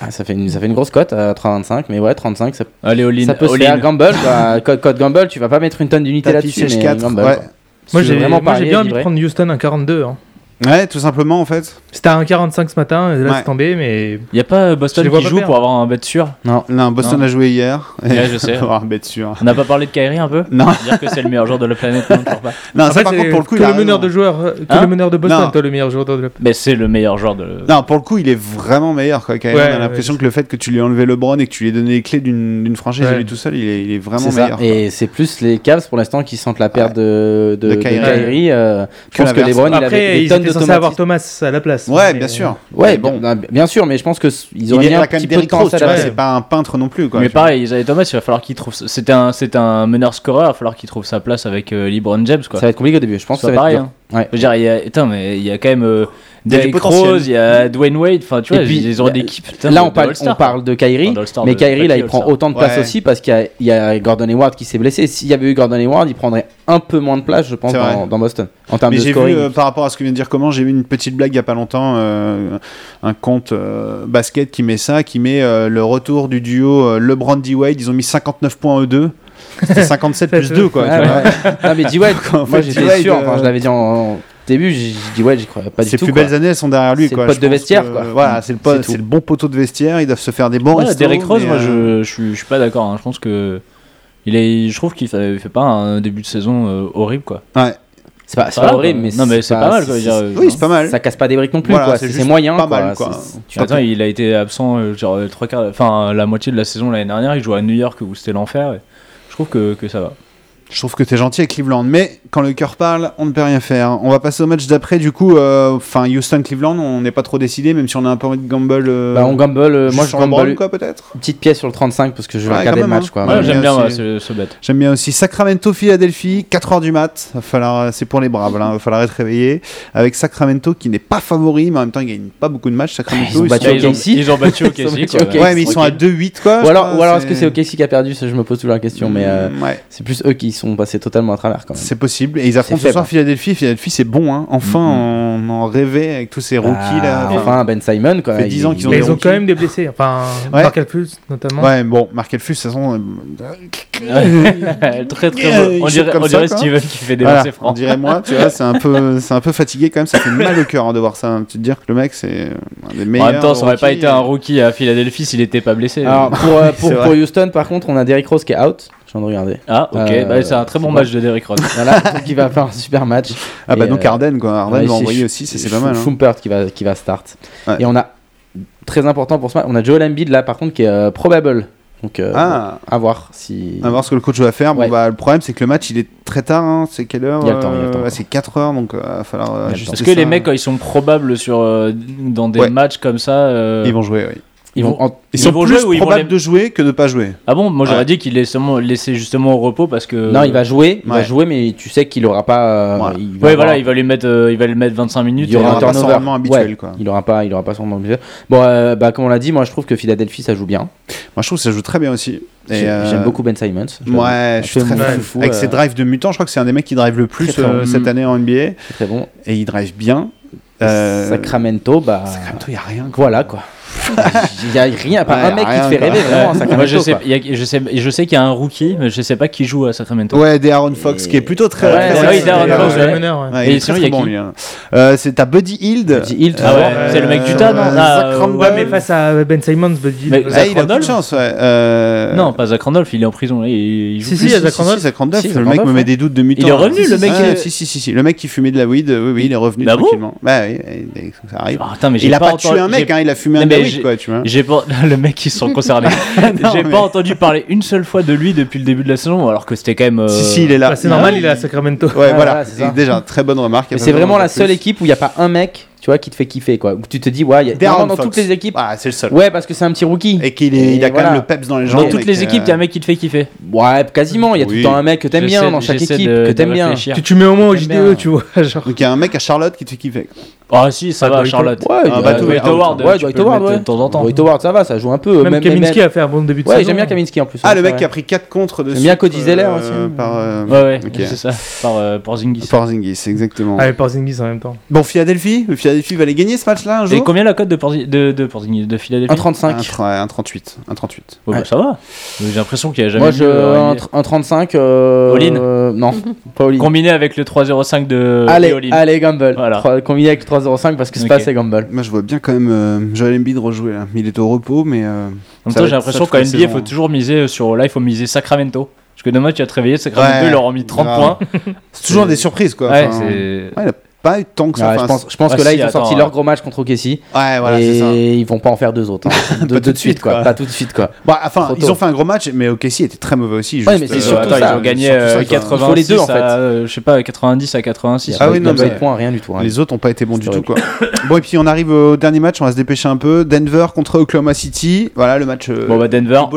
Ah, ça, fait une, ça fait une grosse cote à 35, mais ouais, 35, ça, Allez, all in, ça peut all se faire. Gamble, quoi. code, Gamble, tu vas pas mettre une tonne d'unités là-dessus. mais 4, Moi, j'ai, moi, j'ai bien envie de prendre Houston à 42. Ouais, tout simplement en fait. C'était à 1,45 ce matin, là c'est tombé, mais. Il n'y a pas euh, Boston qui joue pour avoir un bet sûr Non, non Boston a joué hier. Ouais, je sais. On n'a pas parlé de Kyrie un peu? Non, Dire que c'est le meilleur joueur de la planète, non, pas. ça contre pour le coup, que il a le meneur de joueur, que hein le meneur de Boston, toi le meilleur joueur de la. planète. Mais c'est le meilleur joueur de. Non, pour le coup, il est vraiment meilleur. Quoi, Kyrie. Ouais, on a l'impression que le fait que tu lui aies enlevé LeBron et que tu lui aies donné les clés d'une franchise à lui tout seul, il est, vraiment meilleur. Et c'est plus les Cavs pour l'instant qui sentent la perte de, de, De de Kyrie. Euh, je pense que. LeBron il avait de censé avoir Thomas à la place. Ouais, bien sûr. Ouais, bon, bah, bien sûr, mais je pense que ils auraient il un petit peu de. C'est pas un peintre non plus. Mais pareil, ils avaient Thomas, il va falloir qu'il trouve. C'était un, c'est un meneur scoreur, il va falloir qu'il trouve sa place avec euh, LeBron James. Ça va être compliqué au début, je pense. C'est pareil. Hein. Ouais. Je veux dire, il y a, mais il y a quand même. Euh, il y a il y a mm. Dwayne Wade. Enfin, tu vois, puis, ils ont bah, là, on, parle, de Kyrie, mais Kyrie, là, il prend autant de place aussi parce qu'il y, a Gordon Hayward qui s'est blessé. S'il y avait eu Gordon Hayward, il prendrait un peu moins de place, je pense, dans, Boston. En termes mais de scoring. Vu, par rapport à ce que vient de dire comment, j'ai vu une petite blague il y a pas longtemps, euh, un compte euh, basket qui met ça, qui met le retour du duo LeBron-D Wade. Ils ont mis 59 points 57 plus 2 quoi. Ah, non mais D-Wade, moi j'étais sûr, je l'avais dit en, au début, j'ai dit ouais, j'y croyais pas du tout. Ses plus belles années, elles sont derrière lui. C'est le pote de vestiaire. Voilà, c'est le, bon poteau de vestiaire. Ils doivent se faire des bons. Ouais, Derrick Rose, moi, je, euh, je, suis, pas d'accord. Hein. Je pense que il est, je trouve qu'il fait, fait pas un début de saison euh, horrible, quoi. Ouais. C'est pas, horrible, mais non mais c'est pas, mal. Euh, oui, c'est pas mal. Ça casse pas des briques non plus, voilà, quoi. C'est moyen. Pas mal, attends, il a été absent trois quarts, la moitié de la saison l'année dernière. Il jouait à New York où c'était l'enfer. Je trouve que ça va. Je trouve que t'es gentil avec Cleveland, mais quand le cœur parle, on ne peut rien faire. On va passer au match d'après, du coup, euh, enfin Houston-Cleveland, on n'est pas trop décidé, même si on a un peu envie de gamble. euh, Bah, on gamble, euh, moi je gamble quoi, peut-être. petite pièce sur le 35 parce que je vais Ouais, regarder le match, hein. quoi. Ouais, Ouais, bien J'aime bien ce, ce bet. J'aime bien aussi Sacramento-Philadelphie, 4h du mat. Va falloir, c'est pour les braves, là. Va falloir être réveillé. Avec Sacramento qui n'est pas favori, mais en même temps, ils gagnent pas beaucoup de matchs. Sacramento, Ils ont battu ils, ont, OKC. ils ont battu. Ouais, mais ils sont à Ok. 2-8, quoi. Ou alors, crois, ou alors est-ce que c'est OKC qui a perdu? Ça, je me pose toujours la question, mais Mm, c'est plus eux qui sont passés totalement à travers quand même. C'est possible. Et ils affrontent ce soir Philadelphie. Philadelphie, c'est bon, hein. Enfin, on en rêvait avec tous ces rookies, là. Ah, Enfin, Ben Simon, quoi. Ça fait 10 ans qu'ils ont Mais des ils ont rookies. quand même des blessés. Enfin, Ouais. Markel Plus notamment. Ouais, bon, Mark Elfus, de toute façon. euh, très très Euh, bon. il On dirait, comme on ça, dirait. Steven qui fait des Voilà, lancers on francs. dirait moi, tu vois, c'est un peu, c'est un peu fatigué quand même. Ça fait mal au cœur hein, de voir ça. Tu te dire que le mec, c'est un des En meilleurs. même temps, ça aurait pas été un rookie à Philadelphie s'il était pas blessé. Alors, pour, euh, pour Houston, par contre, on a Derrick Rose qui est out. Je viens de regarder. Ah, ok. Euh, bah, c'est un très bon match de Derrick Rose. Voilà, il va faire un super match. Ah bah Et, donc euh, Arden quoi. Arden Ouais, va envoyer aussi, c'est pas mal. hein. Schumpert qui va, qui va start. Ouais. Et on a, très important pour ce match, on a Joel Embiid là par contre qui est euh, probable. Donc euh, Ah. à voir si. À voir ce que le coach va faire. Bon Ouais. bah le problème c'est que le match il est très tard. hein. C'est quelle heure Il y a le temps, il y a le euh, temps. ouais, C'est 4 heures donc il va falloir. Est-ce que ça. les mecs, quand ils sont probables sur, euh, dans des Ouais. matchs comme ça. euh, Ils vont jouer, oui. Ils vont. en- Ils, Ils sont vont plus jouer ou ils vont probables les- de jouer que de pas jouer. Ah bon Moi j'aurais Ouais. dit qu'il laissait seulement- laissait justement au repos parce que. Non, il va jouer, il va Ouais. jouer, mais tu sais qu'il aura pas. euh, Ouais. il va Ouais, avoir- voilà, il va les mettre, euh, il va les mettre 25 minutes. Il y aura et- aura un pas son turnover. rendement habituel, Ouais, quoi. Il aura pas, il aura pas son rendement habituel. Bon, euh, bah comme on l'a dit, moi je trouve que Philadelphie ça joue bien. Moi je trouve que ça joue très bien aussi. Et, J'ai- euh, J'aime beaucoup Ben Simons. Ouais, je suis très fan. foufou, Avec euh, ses drives de mutant, je crois que c'est un des mecs qui drive le plus Très, très euh, bon. cette année en NBA. c'est très bon. Et il drive bien. Euh, Sacramento, bah. Sacramento, il n'y a rien. Voilà quoi. Il y a rien, pas Ouais, un mec qui te fait rêver vraiment à Sacramento. Moi je sais, a- je sais, je sais qu'il y a un rookie, mais je sais pas qui joue à Sacramento. Ouais, des Aaron Fox Et- qui est plutôt très. Ouais, très ouais, Darren. Fox, le meneur, ouais. Et est sinon, il y a bon, qui lui, hein. Euh, C'est t'as Buddy Hield. Buddy Hield, Ah ouais, c'est le mec d'Utah, non euh, Zach Randolph. Ouais, mais face à Ben Simons, Buddy. Ah, il a de chance, ouais. Euh, Non, pas Zach Randolph, il est en prison. Il, il joue Si, plus. si, il y a Zach Randolph. Zach Randolph, Si, le mec me met des doutes de mutant. Il est revenu, le mec, euh, Si, si, si. Le mec qui fumait de la weed, oui, oui, il est revenu Bah tranquillement. Bah oui, ça arrive. Ah, Il a pas tué un mec, hein, il a fumé un de j'ai- quoi, tu vois. J'ai pas le mec qui se sont concernés. J'ai mais- pas entendu parler une seule fois de lui depuis le début de la saison, alors que c'était quand même. euh, Si, si, il est là. bah, c'est normal, il est à Sacramento. Ouais, Ouais, voilà. voilà. Déjà, très bonne remarque. C'est vraiment la seule équipe où il n'y a pas un mec, tu vois, qui te fait kiffer quoi. Où tu te dis, ouais, il y a Darren dans Fox. toutes les équipes. Ah, c'est le seul. Ouais, parce que c'est un petit rookie. Et qu'il est, il a quand même le peps dans les jambes. Dans toutes et les que- équipes, il y a un mec qui te fait kiffer. Ouais, quasiment. Il y a tout Oui. le temps un mec que t'aimes bien dans chaque j'essaie équipe, de- que de t'aimes bien. réfléchir. Tu mets au moins au J'aime JDE, bien. tu vois. Genre. Donc il y a un mec à Charlotte qui te fait kiffer. Ah si, ça Ah, va, Dwight Charlotte. Ouais, il y a- bah, Dwight. Howard, Ouais, tu Dwight peux le Howard, mettre ouais. de temps en temps. Dwight Howard, ça va, ça joue un peu. Même Kaminski a fait un bon début de Ouais, saison. j'aime bien Kaminski en plus. Ah, ouais, le c'est mec qui a vrai. pris 4 contre de J'aime bien suite, Cody Zeller euh, aussi. Par, euh, Ouais, ouais, Ok. c'est ça. Par, euh, par Zingis. Porzingis, exactement. Ah, et Porzingis en même temps. Bon, Philadelphie, le Philadelphie va aller gagner ce match-là un Et jour combien la cote de, Porzi- de, de, Porzingis- de Philadelphie 1,35. Un tra- un 38. Un 38. Ouais, bah. Ça va. J'ai l'impression qu'il y a jamais Moi, je. euh, Un une- tr- un 35. euh, All-in euh, Non, pas all-in. Combiné avec le 3,05 de Allez, Eolin. allez, Gamble. Voilà. Trois- Combiné avec le 3,05 parce que c'est Ok. pas assez Gamble. Moi, je vois bien quand même euh, Joel Embiid rejouer là. Il est au repos, mais. euh, En même Ça temps, j'ai l'impression qu'en NBA, il faut toujours miser sur. Là, il faut miser Sacramento. Parce que demain, tu vas te réveiller, Sacramento, Ouais, ils leur ont mis 30 grave. points. C'est toujours des surprises quoi. Ouais, Enfin, ouais, tant que ça. Ouais, je pense, ah que là, ils ont sorti leur gros match contre Kessie. Ouais, et ils vont pas en faire deux autres. Hein. De, pas tout de suite, quoi. Pas tout de suite, quoi. Enfin, ils ont fait un gros match, mais Kessie était très mauvais aussi. Juste. Euh, ils ont gagné 80 euh, les deux, en fait. À, je sais pas, 90 à 86. Ah oui, non, mais points, rien du tout. Les autres ont pas été bons du tout, quoi. Bon, et puis on arrive au dernier match, on va se dépêcher un peu. Denver contre Oklahoma City. Voilà le match. Bon, bah, Denver,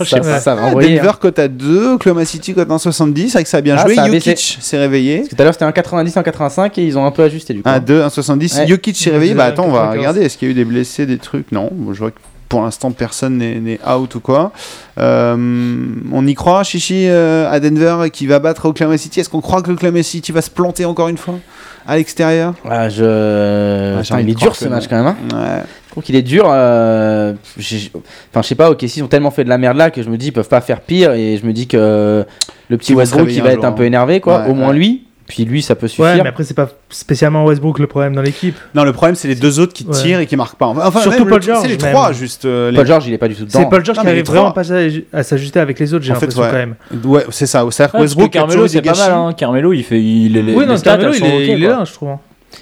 Je Denver, hein. cote à 2, Oklahoma City, cote à 1,70. C'est vrai que ça a bien joué. Jokic s'est réveillé. Tout à l'heure, c'était 1,90, 1,85 et ils ont un peu ajusté du coup. 1,2, 1,70. Ouais. Jokic s'est réveillé. Bah attends, on va regarder. Est-ce qu'il y a eu des blessés, des trucs? Non, je vois que pour l'instant personne n'est out ou quoi. Euh, on y croit, Chichi, euh, à Denver qui va battre Oklahoma City. Est-ce qu'on croit que Oklahoma City va se planter encore une fois à l'extérieur? Ah, je... Ah, il est dur ce match quand même. Hein. Je trouve qu'il est dur. Euh, enfin, je sais pas, ok okay, si, ils ont tellement fait de la merde là que je me dis ils peuvent pas faire pire et je me dis que le petit Westbrook qui va être un peu hein. énervé quoi. Au moins lui, puis lui, ça peut suffire. Ouais, mais après, c'est pas spécialement Westbrook le problème dans l'équipe. Non, le problème, c'est les deux autres qui Ouais. tirent et qui marquent pas. Enfin, Surtout même le- Paul George, C'est les même. trois, juste. euh, les- Paul George, il est pas du tout dedans. C'est Paul George Non, qui arrive vraiment pas à, s'ajuster avec les autres, j'ai l'impression ouais. quand même. Ouais, c'est ça. C'est-à-dire que Westbrook, Carmelo, c'est pas mal. Hein. Carmelo, il fait. Il, les, Oui, non, Carmelo, il est, ok, il est là, je trouve.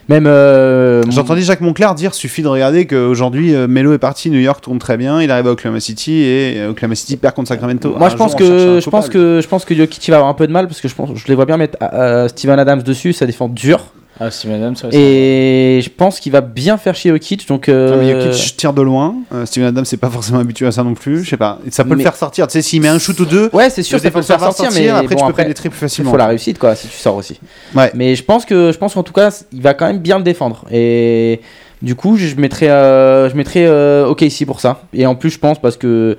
Même. euh, J'entendais Jacques Monclar dire suffit de regarder qu'aujourd'hui euh, Melo est parti, New York tourne très bien, il arrive à Oklahoma City et euh, Oklahoma City perd contre Sacramento. Moi, Un je pense jour, que je pense que je pense que Jokic va avoir un peu de mal parce que je pense je les vois bien mettre euh, Steven Adams dessus, ça défend dur. Ah, Steven Adams, ouais, Et je pense qu'il va bien faire chier Jokic. Donc, euh, Non, Jokic tire de loin. Euh, Steven Adams, c'est pas forcément habitué à ça non plus. Je sais pas. Ça peut le faire sortir. Tu sais, s'il met un shoot ou deux, ouais, c'est sûr, ça peut le faire sortir, sortir, mais après bon, tu peux après, pénétrer plus il facilement. faut la réussite quoi si tu sors aussi. Ouais. Mais je pense que je pense qu'en tout cas, il va quand même bien le défendre. Et du coup, je mettrais euh, je mettrais euh, OKC pour ça. Et en plus, je pense parce que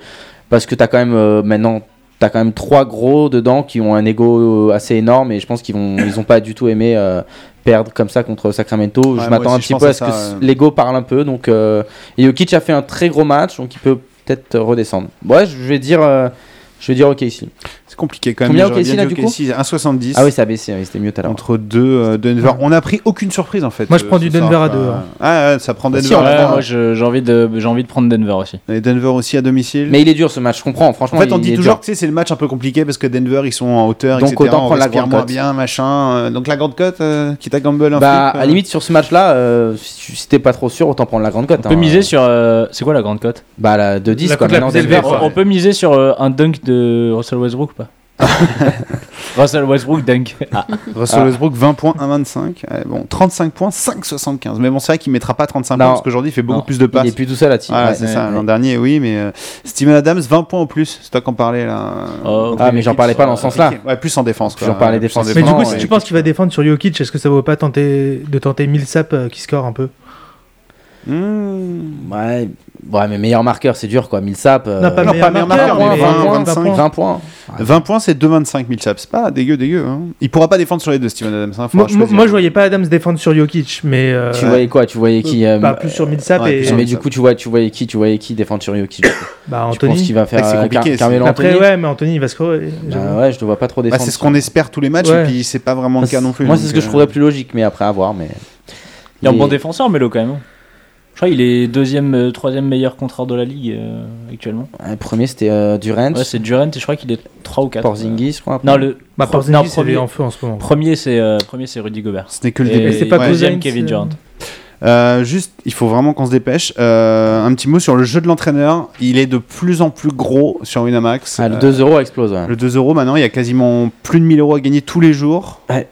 parce que t'as quand même euh, maintenant T'as quand même trois gros dedans qui ont un ego assez énorme et je pense qu'ils vont ils ont pas du tout aimé euh, perdre comme ça contre Sacramento. Ouais, je m'attends un petit peu à à ce que euh. l'ego parle un peu donc euh, et Jokic a fait un très gros match donc il peut peut-être redescendre. Ouais, je vais dire euh, je vais dire OKC. C'est compliqué quand même. Combien là, du coup OKC, 1,70. Ah oui, ça a baissé, oui, c'était mieux tout à l'heure. Entre deux euh, Denver. On a pris aucune surprise en fait. Moi, je euh, prends du Denver à quoi. deux, hein. Ah ouais, ça prend Denver. Si, à trois. moi j'ai envie, de, j'ai envie de prendre Denver aussi. Et Denver aussi à domicile. Mais il est dur ce match, je comprends. Franchement, En fait, on il dit toujours dur. que tu sais, c'est le match un peu compliqué parce que Denver ils sont en hauteur, Donc, etc. autant on prendre la grande moins cote. bien, machin. euh, Donc la grande cote, euh, quitte à gamble un Bah, flip, à euh, la limite, sur ce match-là, euh, si t'es pas trop sûr, autant prendre la grande cote. On peut hein. miser sur. euh, c'est quoi la grande cote Bah, la de 10, La quoi. cote la Maintenant, plus élevée, Denver, quoi. on, on peut miser sur un dunk de Russell Westbrook Russell Westbrook dunk. Ah. Russell Ah. Westbrook 20 points 1,25. Ouais, bon, 35 points 5,75. Mais bon, c'est vrai qu'il mettra pas 35 Non. points parce qu'aujourd'hui il fait beaucoup Non. plus de passes. Il est plus tout seul là-dessus. Voilà, Ouais. c'est ouais, ça. ouais. L'an dernier, oui, mais euh, Steven Adams 20 points au plus. C'est toi qu'on parlait là. Oh, Ah, mais j'en parlais pas dans ce sens-là. Ouais, plus en défense. J'en parlais Plus en défensif. Mais du coup, si tu penses qu'il va défendre sur Jokic, est-ce que ça vaut pas tenter de tenter Millsap euh, qui score un peu? Mmh. Ouais. Ouais, mais meilleur marqueur, c'est dur quoi. Millsap. euh, Non, pas non, meilleur pas meilleur marqueur, marqueur, mais mais 20, 20, 25. 20 points. 20 points, c'est 2,25 Millsap. C'est pas dégueu, dégueu. Hein. Il pourra pas défendre sur les deux, Steven Adams. Hein. Moi, moi, je voyais pas Adams défendre sur Jokic, mais. euh, Tu voyais quoi? Tu voyais qui euh, bah, plus sur Millsap ouais, et. Mais du coup, tu vois, tu voyais qui Tu voyais qui défendre sur Jokic Bah, Tu penses Anthony. qu'il va faire C'est euh, compliqué, Car- Carmelo Après, Anthony? ouais, mais Anthony, il va scorer. Bah ouais, je ne vois pas trop Bah, défendre. c'est ce qu'on espère tous les matchs, Ouais. et puis c'est pas vraiment le cas c'est- non plus. Moi, c'est ce que je euh, trouverais plus logique, mais après à voir. Mais Il est un bon défenseur, Melo quand même. Je crois qu'il est deuxième, euh, troisième meilleur contrat de la ligue euh, actuellement. Le premier, c'était euh, Durant, Ouais, c'est Durant et je crois qu'il est 3 ou 4. Porzingis, je crois. Non, le Bah, non, Porzingis, est premier, en feu en ce moment. premier c'est euh, premier c'est Rudy Gobert. Ce n'est que le début. C'est pas Ouais. Deuxième Kevin Durant. Euh, juste, il faut vraiment qu'on se dépêche. Euh, un petit mot sur le jeu de l'entraîneur. Il est de plus en plus gros sur Winamax. Ah, le Euh, 2 euros explose. ouais. le 2 euros maintenant, il y a quasiment plus de 1000 euros à gagner tous les jours. Ouais,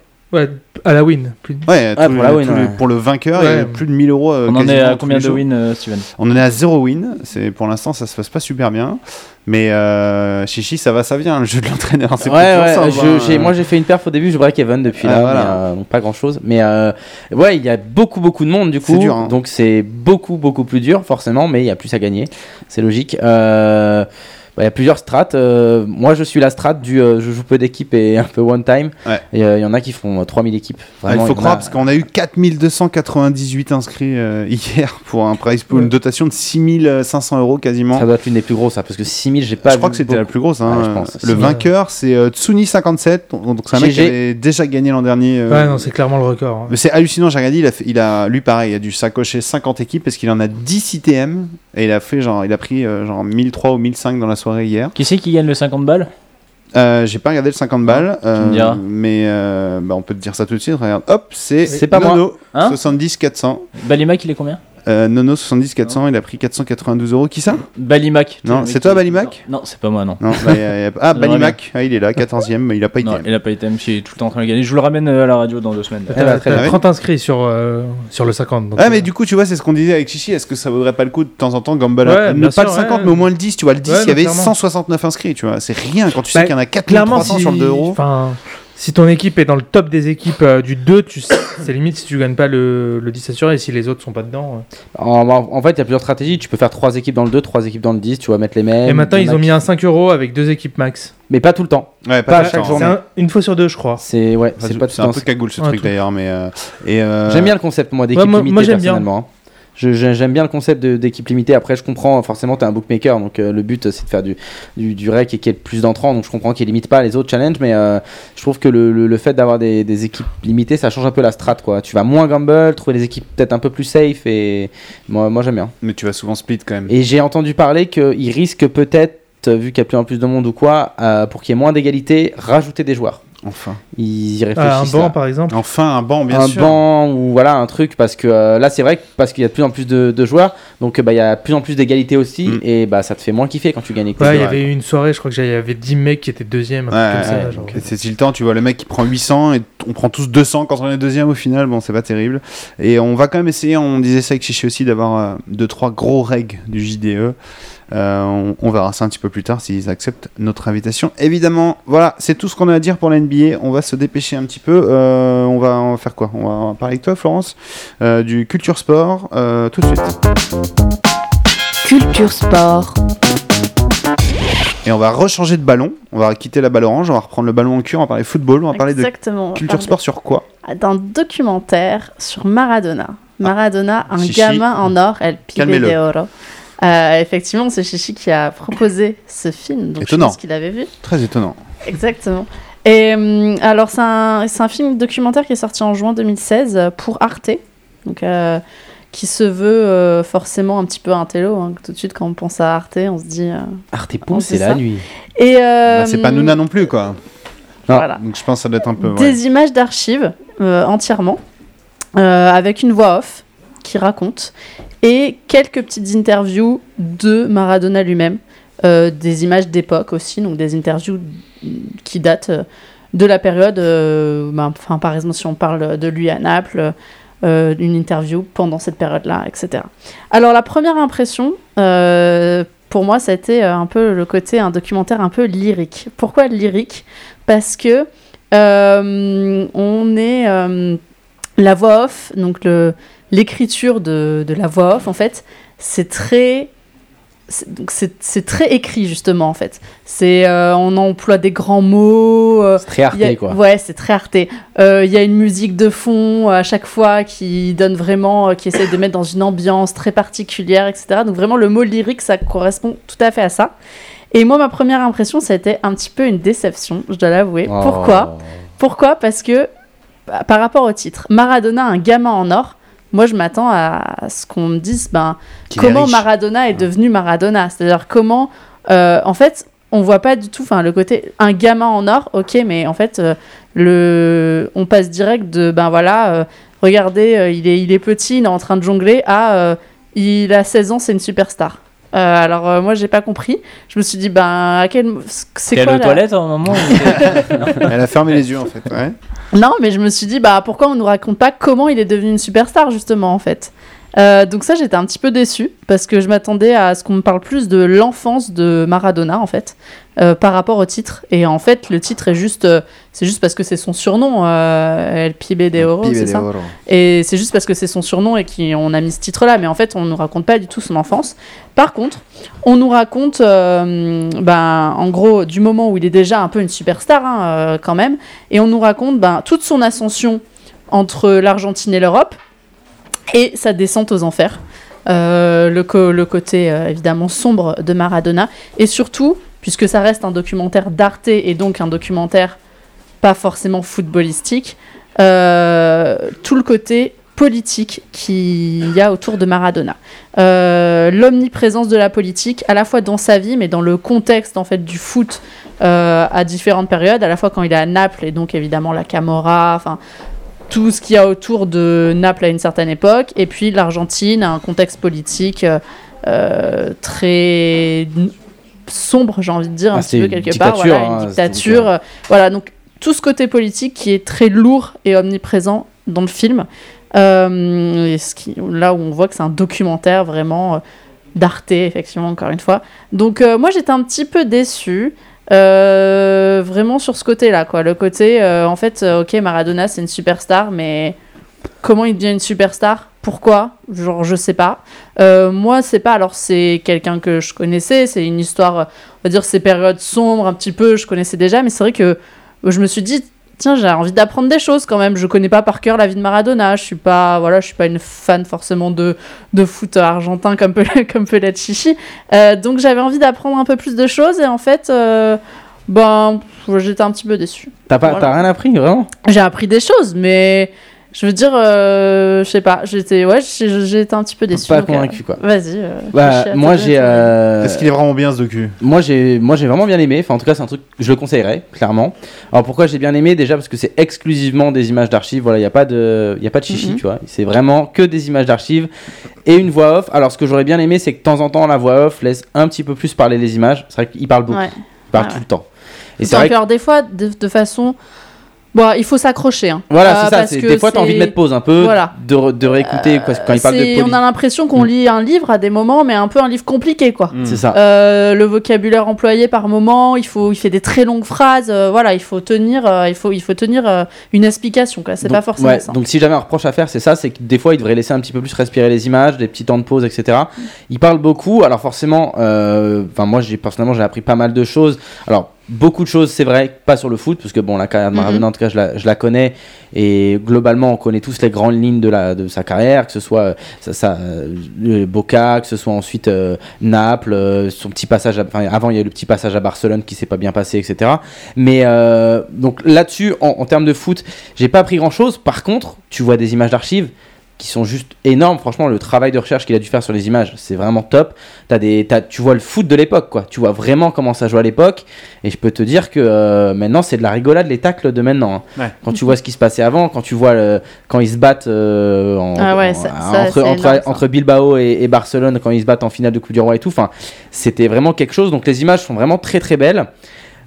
à la win. Plus- Ouais, tous pour les- la win, les- ouais. pour le vainqueur, il y a Ouais. plus de 1000 euros. euh, On en est à combien de wins, euh, Steven? On en est à 0 win. C'est pour l'instant, ça se passe pas super bien. Mais euh, Chichi, ça va, ça vient. Le jeu de l'entraîneur, c'est Ouais, pas ouais, je- ça, hein. moi j'ai fait une perf au début, je break even depuis Ah, là, voilà. mais, euh, donc pas grand chose. Mais euh, ouais, il y a beaucoup beaucoup de monde du C'est coup, dur, hein. donc c'est beaucoup beaucoup plus dur forcément, mais il y a plus à gagner, c'est logique. Euh, bah, Il y a plusieurs strates. euh, moi je suis la strat du euh, je joue peu d'équipes et un peu one time. Ouais. Et euh, il y en a qui font euh, 3000 équipes. Ah, il faut croire a- parce qu'on a eu 4298 inscrits euh, hier pour un prize pool, Ouais. une dotation de 6500 euros quasiment. Ça doit être l'une des plus grosses, ça, parce que 6000 j'ai pas je crois que c'était la plus grosse. hein. Ouais, je pense. Le vainqueur, c'est euh, Tsuni57. Donc c'est un mec qui avait déjà gagné l'an dernier. euh, Ouais, non, c'est clairement le record. hein. mais c'est hallucinant, j'ai regardé, il a, fait- il a, lui pareil, il a dû s'accrocher 50 équipes parce qu'il en a 10 ITM et il a fait genre, il a pris euh, genre 1003 ou 1005 dans la soirée hier. Qui c'est qui gagne le 50 balles Euh, j'ai pas regardé le 50 balles, euh, mais euh, bah, on peut te dire ça tout de suite. Regarde, hop, c'est pas Nono, Hein 70 400. Balimac, il est combien? Euh, Nono 70 400, il a pris 492 euros. Qui ça? Balimac. Non, c'est toi, Balimac? Non, c'est pas moi, non. Non, bah, y a- y a- ah Balimac, ah, il est là, 14e, mais il a pas Non, ITM. il a pas été je tout le temps en train de gagner. Je vous le ramène euh, à la radio dans deux semaines. T'as bien. 30 inscrits sur, euh, sur le 50. donc, Ah euh, mais du coup tu vois c'est ce qu'on disait avec Chichi est-ce que ça vaudrait pas le coup de temps en temps gamble Ouais, ne pas sûr, le 50 ouais. mais au moins le 10 tu vois le 10 Ouais, il y avait clairement. 169 inscrits tu vois c'est rien quand tu sais Bah, qu'il y en a Clairement, 4300 si, sur le 2 euros si ton équipe est dans le top des équipes euh, du 2, tu sais- c'est limite si tu gagnes pas le, le 10 assuré et si les autres sont pas dedans. euh. En, en- en fait, il y a plusieurs stratégies. Tu peux faire 3 équipes dans le 2, 3 équipes dans le 10, tu vas mettre les mêmes. Et maintenant, Il y en ils a ont mis un 5 euros avec deux équipes max. Mais pas tout le temps. ouais pas à tout chaque temps. journée. C'est un- une fois sur deux, je crois. C'est ouais, Enfin, c'est pas tout c'est le un temps. peu cagoule ce Ouais, truc tout. d'ailleurs mais euh, et euh, J'aime bien le concept moi d'équipe Ouais, moi- limitée moi, j'aime bien. personnellement. hein. J'aime bien le concept d'équipe limitée. Après, je comprends, forcément, tu es un bookmaker, donc euh, le but, c'est de faire du, du, du rec et qu'il y ait plus d'entrants. Donc, je comprends qu'il limite pas les autres challenges, mais euh, je trouve que le, le- le fait d'avoir des, des équipes limitées, ça change un peu la strat. Quoi. Tu vas moins gamble, trouver des équipes peut-être un peu plus safe, et moi, moi j'aime bien. Mais tu vas souvent split quand même. Et j'ai entendu parler qu'il risque peut-être, vu qu'il y a plus en plus de monde ou quoi, euh, pour qu'il y ait moins d'égalité, rajouter des joueurs. Enfin. Ils y Ah, un réfléchissent. banc là. par exemple. Enfin, un banc, bien un sûr. banc ou voilà un truc parce que euh, là c'est vrai que parce qu'il y a de plus en plus de, de joueurs donc euh, bah il y a de plus en plus d'égalité aussi Mm. et bah ça te fait moins kiffer quand tu gagnes Ouais, il y avait eu une soirée, je crois que j'avais- il y avait 10 mecs qui étaient deuxième. un Ouais, ouais. Et C'est le temps, tu vois, le mec qui prend 800 et on prend tous 200 quand on est deuxième au final. Bon, c'est pas terrible. Et on va quand même essayer, on disait ça avec Chichi aussi, d'avoir 2-3 gros règles du JDE. Euh, on, on verra ça un petit peu plus tard s'ils acceptent notre invitation. Évidemment, voilà, c'est tout ce qu'on a à dire pour la NBA. On va se dépêcher un petit peu. Euh, on, va, on va faire quoi? On va, on va parler avec toi, Florence, euh, du Culture Sport, tout de suite. Culture Sport. Et on va rechanger de ballon. On va quitter la balle orange, on va reprendre le ballon en cure, on va parler football, on va parler de Exactement. culture sport sur quoi? D'un documentaire sur Maradona. Maradona, un Chichi. gamin en or, El Pibe de Oro. Euh, effectivement, c'est Chichi qui a proposé ce film. Donc Étonnant. je pense qu'il avait vu. Très étonnant. Exactement. Et hum, alors, c'est un, film documentaire qui est sorti en juin 2016 euh, pour Arte. Donc, euh, qui se veut euh, forcément un petit peu un télo. hein. Tout de suite, quand on pense à Arte, on se dit. euh, Arte Oh, c'est la nuit Et, euh, Bah, c'est pas Nouna non plus, quoi. Voilà. Donc je pense que ça doit être un peu. ouais. Des images d'archives euh, entièrement, euh, avec une voix off qui raconte, et quelques petites interviews de Maradona lui-même, euh, des images d'époque aussi, donc des interviews qui datent euh, de la période, euh, ben, enfin, par exemple si on parle de lui à Naples, une interview pendant cette période-là, etc. Alors la première impression, pour moi, ça a été un peu le côté, un documentaire un peu lyrique. Pourquoi lyrique? Parce que on est la voix off, donc le- l'écriture de, de la voix off, en fait, c'est très c'est- très écrit justement en fait. C'est euh, on emploie des grands mots. euh, c'est très y a- arté quoi Ouais, c'est très arté. Euh, Il y a une musique de fond à chaque fois qui donne vraiment, qui essaie de mettre dans une ambiance très particulière, etc. Donc vraiment le mot lyrique, ça correspond tout à fait à ça. Et moi, ma première impression, ça a été un petit peu une déception, je dois l'avouer. Oh. Pourquoi? Pourquoi? Parce que par rapport au titre, Maradona, un gamin en or. Moi, je m'attends à ce qu'on me dise, ben, Qu'il comment. Maradona est devenu Maradona C'est-à-dire comment, euh, en fait, on voit pas du tout, enfin, le côté un gamin en or, ok, mais en fait, euh, le, on passe direct de, ben voilà, euh, regardez, euh, il est, il est petit, il est en train de jongler, à, euh, il a 16 ans, c'est une superstar. Euh, alors euh, moi j'ai pas compris. Je me suis dit ben à quel c'est T'es quoi aux la- toilettes à un moment Elle a fermé les yeux en fait. Ouais. Non, mais je me suis dit, bah pourquoi on nous raconte pas comment il est devenu une superstar, justement, en fait? Euh, donc ça, j'étais un petit peu déçue, parce que je m'attendais à ce qu'on me parle plus de l'enfance de Maradona, en fait, euh, par rapport au titre. Et en fait, le titre est juste, euh, c'est juste parce que c'est son surnom, El Pibe de Oro, c'est ça Oro. et c'est juste parce que c'est son surnom et qu'on a mis ce titre-là, mais en fait, on nous raconte pas du tout son enfance. Par contre, on nous raconte, ben, en gros, du moment où il est déjà un peu une superstar, hein, quand même, et on nous raconte ben, toute son ascension entre l'Argentine et l'Europe et sa descente aux enfers. Euh, le, côté euh, évidemment sombre de Maradona, et surtout, puisque ça reste un documentaire d'Arte et donc un documentaire pas forcément footballistique, euh, tout le côté politique qu'il y a autour de Maradona. L'omniprésence de la politique, à la fois dans sa vie, mais dans le contexte en fait du foot à différentes périodes, à la fois quand il est à Naples et donc évidemment la Camorra, tout ce qu'il y a autour de Naples à une certaine époque, et puis l'Argentine, un contexte politique euh, euh, très sombre, j'ai envie de dire, Ah, un c'est petit peu quelque part, voilà, hein, une c'était dictature. euh, voilà, donc tout ce côté politique qui est très lourd et omniprésent dans le film. Euh, et ce qui, là où on voit que c'est un documentaire vraiment d'Arte, effectivement, encore une fois. Donc moi j'étais un petit peu déçue. Euh, vraiment sur ce côté-là, quoi. Le côté, euh, en fait, euh, ok, Maradona c'est une superstar, mais comment il devient une superstar? Pourquoi? Genre, je sais pas. Moi, c'est pas. Alors, c'est quelqu'un que je connaissais. C'est une histoire, on va dire, ces périodes sombres, un petit peu, je connaissais déjà. Mais c'est vrai que je me suis dit, tiens, j'ai envie d'apprendre des choses quand même. Je connais pas par cœur la vie de Maradona. Je suis pas, voilà, je suis pas une fan forcément de, de foot argentin comme peut, comme peut l'être Chichi. Euh, donc j'avais envie d'apprendre un peu plus de choses et en fait, euh, ben, j'étais un petit peu déçue. T'as pas, Voilà. t'as rien appris, vraiment? J'ai appris des choses, mais je veux dire, euh, je sais pas, j'étais, ouais, j'ai été un petit peu déçue. Pas euh, convaincu, quoi. Vas-y. euh, Bah, moi j'ai. euh, Est-ce qu'il est vraiment bien ce docu? Moi j'ai moi j'ai vraiment bien aimé. Enfin en tout cas c'est un truc que je le conseillerais clairement. Alors pourquoi j'ai bien aimé? Déjà parce que c'est exclusivement des images d'archives. Voilà il y a pas de il y a pas de chichi Mhm. tu vois. C'est vraiment que des images d'archives et une voix off. Alors ce que j'aurais bien aimé c'est que de temps en temps la voix off laisse un petit peu plus parler les images. C'est vrai qu'il parle beaucoup. Ouais. Il parle Ouais, tout ouais. le temps. Et c'est vrai que, alors des fois, de, de façon, bon, il faut s'accrocher. Hein. voilà Euh, c'est ça. parce c'est- que Des fois t'as envie de mettre pause un peu, Voilà. de, re- de réécouter quoi, quand il parle de On a l'impression qu'on Mm. lit un livre à des moments, mais un peu un livre compliqué, quoi. C'est ça. Euh, le vocabulaire employé par moment, il faut, il fait des très longues phrases. euh, voilà, il faut tenir, euh, il faut, il faut tenir euh, une explication. Quoi. C'est pas forcément ouais, ça. Donc si j'avais un reproche à faire, c'est ça, c'est que des fois il devrait laisser un petit peu plus respirer les images, des petits temps de pause, etc. Il parle beaucoup, alors forcément, euh, enfin moi j'ai personnellement j'ai appris pas mal de choses. Alors beaucoup de choses, c'est vrai, pas sur le foot, parce que bon la carrière de Maradona Mhm. en tout cas je la, je la connais et globalement on connaît tous les grandes lignes de la de sa carrière, que ce soit euh, ça, ça, euh, le Boca, que ce soit ensuite euh, Naples, euh, son petit passage, à- enfin avant il y a eu le petit passage à Barcelone qui s'est pas bien passé, etc. Mais euh, donc là-dessus, en, en termes de foot, j'ai pas appris grand-chose. Par contre, tu vois des images d'archives qui sont juste énormes. Franchement, le travail de recherche qu'il a dû faire sur les images, c'est vraiment top. As des, t'as- tu vois le foot de l'époque, quoi. Tu vois vraiment comment ça joue à l'époque. Et je peux te dire que euh, maintenant, c'est de la rigolade les tacles de maintenant. hein. Ouais. Quand tu vois ce qui se passait avant, quand tu vois le- quand ils se battent euh, en- Ah ouais, en- ça- ça, entre, entre, énorme, ça. entre Bilbao et, et Barcelone, quand ils se battent en finale de Coupe du Roi et tout. Enfin, c'était vraiment quelque chose. Donc les images sont vraiment très très belles.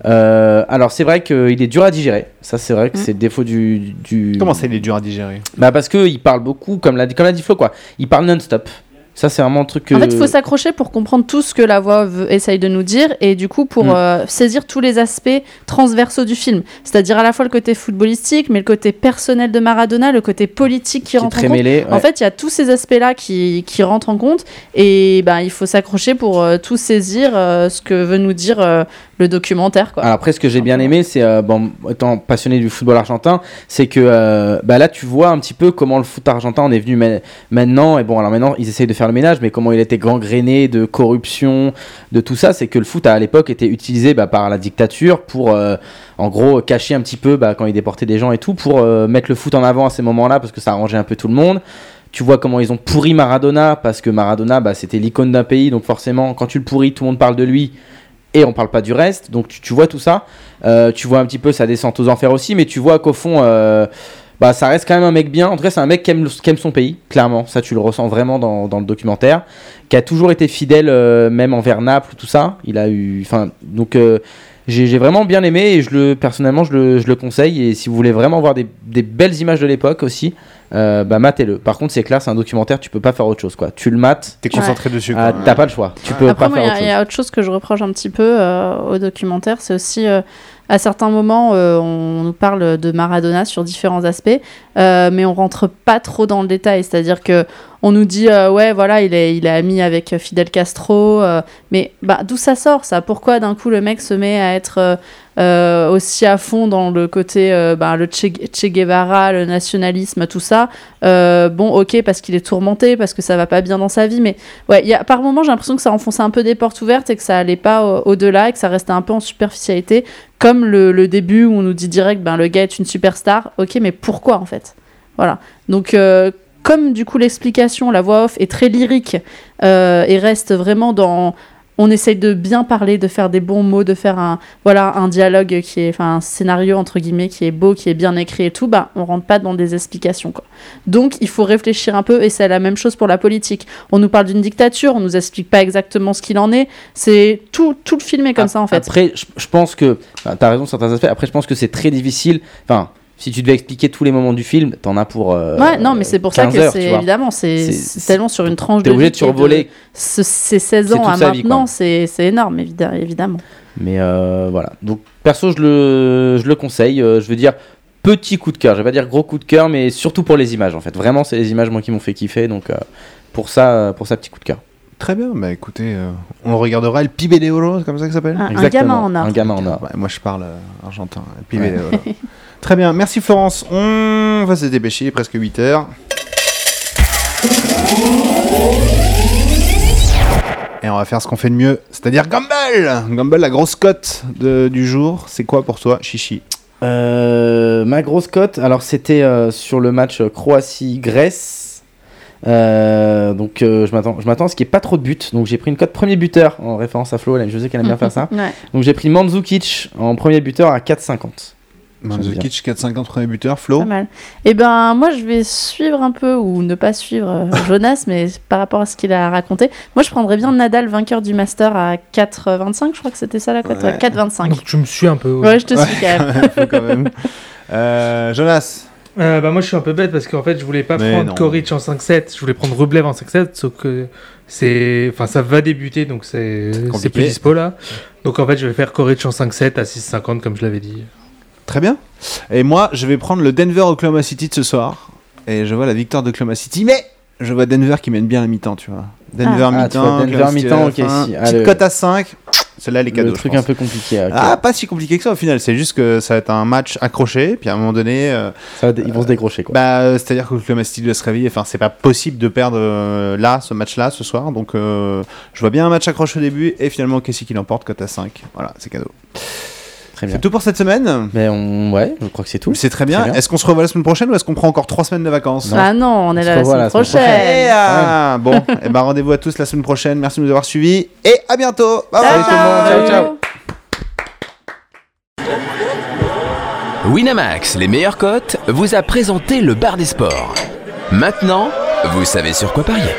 Euh, alors c'est vrai qu'il est dur à digérer. Ça c'est vrai que Mm. c'est le défaut du, du... Comment ça, il est dur à digérer? Bah parce que il parle beaucoup, comme l'a dit, comme l'a dit Flo quoi. Il parle non-stop. Ça c'est vraiment un truc que. En fait, il faut s'accrocher pour comprendre tout ce que la voix veut- essaye de nous dire et du coup pour Mm. euh, saisir tous les aspects transversaux du film. C'est-à-dire à la fois le côté footballistique, mais le côté personnel de Maradona, le côté politique qui, rentre en très compte. mêlé. En fait, il y a tous ces aspects-là qui, qui rentrent en compte et ben, il faut s'accrocher pour euh, tout saisir euh, ce que veut nous dire euh, le documentaire. Quoi. Alors après, ce que j'ai bien aimé, c'est, euh, bon, étant passionné du football argentin, c'est que euh, bah là, tu vois un petit peu comment le foot argentin en est venu ma- maintenant. Et bon, alors maintenant, ils essayent de faire le ménage, mais comment il était gangréné de corruption, de tout ça, c'est que le foot à l'époque était utilisé bah, par la dictature pour, euh, en gros, cacher un petit peu bah, quand ils déportaient des gens et tout, pour mettre le foot en avant à ces moments-là, parce que ça arrangeait un peu tout le monde. Tu vois comment ils ont pourri Maradona, parce que Maradona, bah, c'était l'icône d'un pays, donc forcément, quand tu le pourris, tout le monde parle de lui et on parle pas du reste. Donc tu, vois tout ça. Euh, tu vois un petit peu sa descente aux enfers aussi, mais tu vois qu'au fond, euh, bah, ça reste quand même un mec bien. En tout cas, c'est un mec qui aime, le- qui aime son pays, clairement. Ça, tu le ressens vraiment dans, dans le documentaire. Qui a toujours été fidèle, euh, même envers Naples, tout ça. Il a eu. Enfin, donc. J'ai vraiment bien aimé et je le, personnellement je le, je le conseille. Et si vous voulez vraiment voir des, des belles images de l'époque aussi, euh, bah matez-le. Par contre, c'est clair, c'est un documentaire, tu peux pas faire autre chose quoi. Tu le mates, T'es concentré dessus. ah, t'as pas le choix. Tu peux Après, pas moi, faire il autre y a autre chose que je reproche un petit peu euh, au documentaire, c'est aussi euh, à certains moments, euh, on nous parle de Maradona sur différents aspects, euh, mais on rentre pas trop dans le détail. C'est-à-dire que on nous dit, euh, ouais, voilà, il est, il est ami avec Fidel Castro, mais bah, d'où ça sort ça? Pourquoi d'un coup le mec se met à être euh, aussi à fond dans le côté, euh, bah, le che, Guevara, le nationalisme, tout ça Euh, Bon, ok, parce qu'il est tourmenté, parce que ça va pas bien dans sa vie, mais Ouais, y a, par moments, j'ai l'impression que ça enfonçait un peu des portes ouvertes et que ça allait pas au- au-delà et que ça restait un peu en superficialité. Comme le, début où on nous dit direct, ben, le gars est une superstar. Ok, mais pourquoi en fait? Voilà. Donc, comme du coup l'explication, la voix off est très lyrique et reste vraiment dans. On essaye de bien parler, de faire des bons mots, de faire un, voilà, un dialogue qui est, enfin, un scénario entre guillemets qui est beau, qui est bien écrit et tout. Bah, on rentre pas dans des explications quoi. Donc, il faut réfléchir un peu et c'est la même chose pour la politique. On nous parle d'une dictature, on nous explique pas exactement ce qu'il en est. C'est tout, tout le film est comme ça en fait. Après, je, je pense que. enfin, T'as raison sur certains aspects. Après, je pense que c'est très difficile. Enfin, si tu devais expliquer tous les moments du film, t'en as pour. euh, ouais, non, mais c'est pour ça 15 que heures, c'est évidemment, c'est C'est- c'est tellement sur une tranche T'es de obligé vie de survoler. ce- ces 16 C'est ans à maintenant, c'est c'est énorme, évidemment. Mais euh, voilà. Donc, perso, je le, je le conseille. Euh, je veux dire, petit coup de cœur. Je vais pas dire gros coup de cœur, mais surtout pour les images, en fait. Vraiment, c'est les images, moi, qui m'ont fait kiffer. Donc, euh, pour ça, pour ça, petit coup de cœur. Très bien, bah écoutez, euh, on regardera. El Pibe de Oro, c'est comme ça que ça s'appelle? Un, gamin en or. Un gamin en or. Ouais, Moi je parle euh, argentin, El Pibe de Oro. Très bien, merci Florence. On va se dépêcher, il est presque 8 heures. Et on va faire ce qu'on fait de mieux, c'est-à-dire Gumball Gumball, la grosse cote de- du jour, c'est quoi pour toi, Chichi? Euh, ma grosse cote, alors c'était euh, sur le match Croatie-Grèce. Euh, donc euh, je m'attends je m'attends à ce qu'il n'y ait pas trop de buts. Donc j'ai pris une cote premier buteur en référence à Flo. Là, je sais qu'elle aime bien faire ça. Ouais. Donc j'ai pris Mandzukic en premier buteur à 4,50. Mandzukic, 4,50 premier buteur, Flo Pas mal. Et ben moi je vais suivre un peu ou ne pas suivre euh, Jonas, mais par rapport à ce qu'il a raconté, moi je prendrais bien Nadal vainqueur du Master à 4,25. Je crois que c'était ça la cote. Ouais. ouais, 4,25. Donc je me suis un peu. Ouais, je te suis quand même. Quand. Euh, Jonas Euh, bah moi je suis un peu bête parce qu'en fait je voulais pas Mais prendre. Koric en 5-7, je voulais prendre Rublev en 5-7, sauf que c'est, enfin ça va débuter donc c'est, c'est plus dispo là. Donc en fait je vais faire Koric en 5-7 à 6,50 comme je l'avais dit. Très bien. Et moi, je vais prendre le Denver Oklahoma City de ce soir. Et je vois la victoire d'Oklahoma City, mais je vois Denver qui mène bien la mi-temps, tu vois. Denver Ah, mi-temps, vois, Denver mi-temps, ok, si. Ah, Petite le- cote à 5. Celle-là, les cadeaux. le truc un peu compliqué. Ah, pas si compliqué que ça au final. C'est juste que ça va être un match accroché. Puis à un moment donné, euh, Ça va dé- ils vont se décrocher quoi. bah, euh, c'est-à-dire que Oklahoma City doit se réveiller. Enfin, c'est pas possible de perdre euh, là, ce match-là, ce soir. Donc, euh, je vois bien un match accroché au début. Et finalement, Casey qui l'emporte, cote à 5. Voilà, c'est cadeau. Très bien. C'est tout pour cette semaine. Mais on... ouais, je crois que c'est tout. C'est très bien. Est-ce qu'on se revoit la semaine prochaine ou est-ce qu'on prend encore 3 semaines de vacances Ah non, on est On là la semaine la semaine prochaine. Eh, ah, bon, et ben rendez-vous à tous la semaine prochaine. Merci de nous avoir suivis et à bientôt. Bye bye. Salut tout le monde. Ciao, ciao. Winamax, les meilleures cotes, vous a présenté le bar des sports. Maintenant, vous savez sur quoi parier.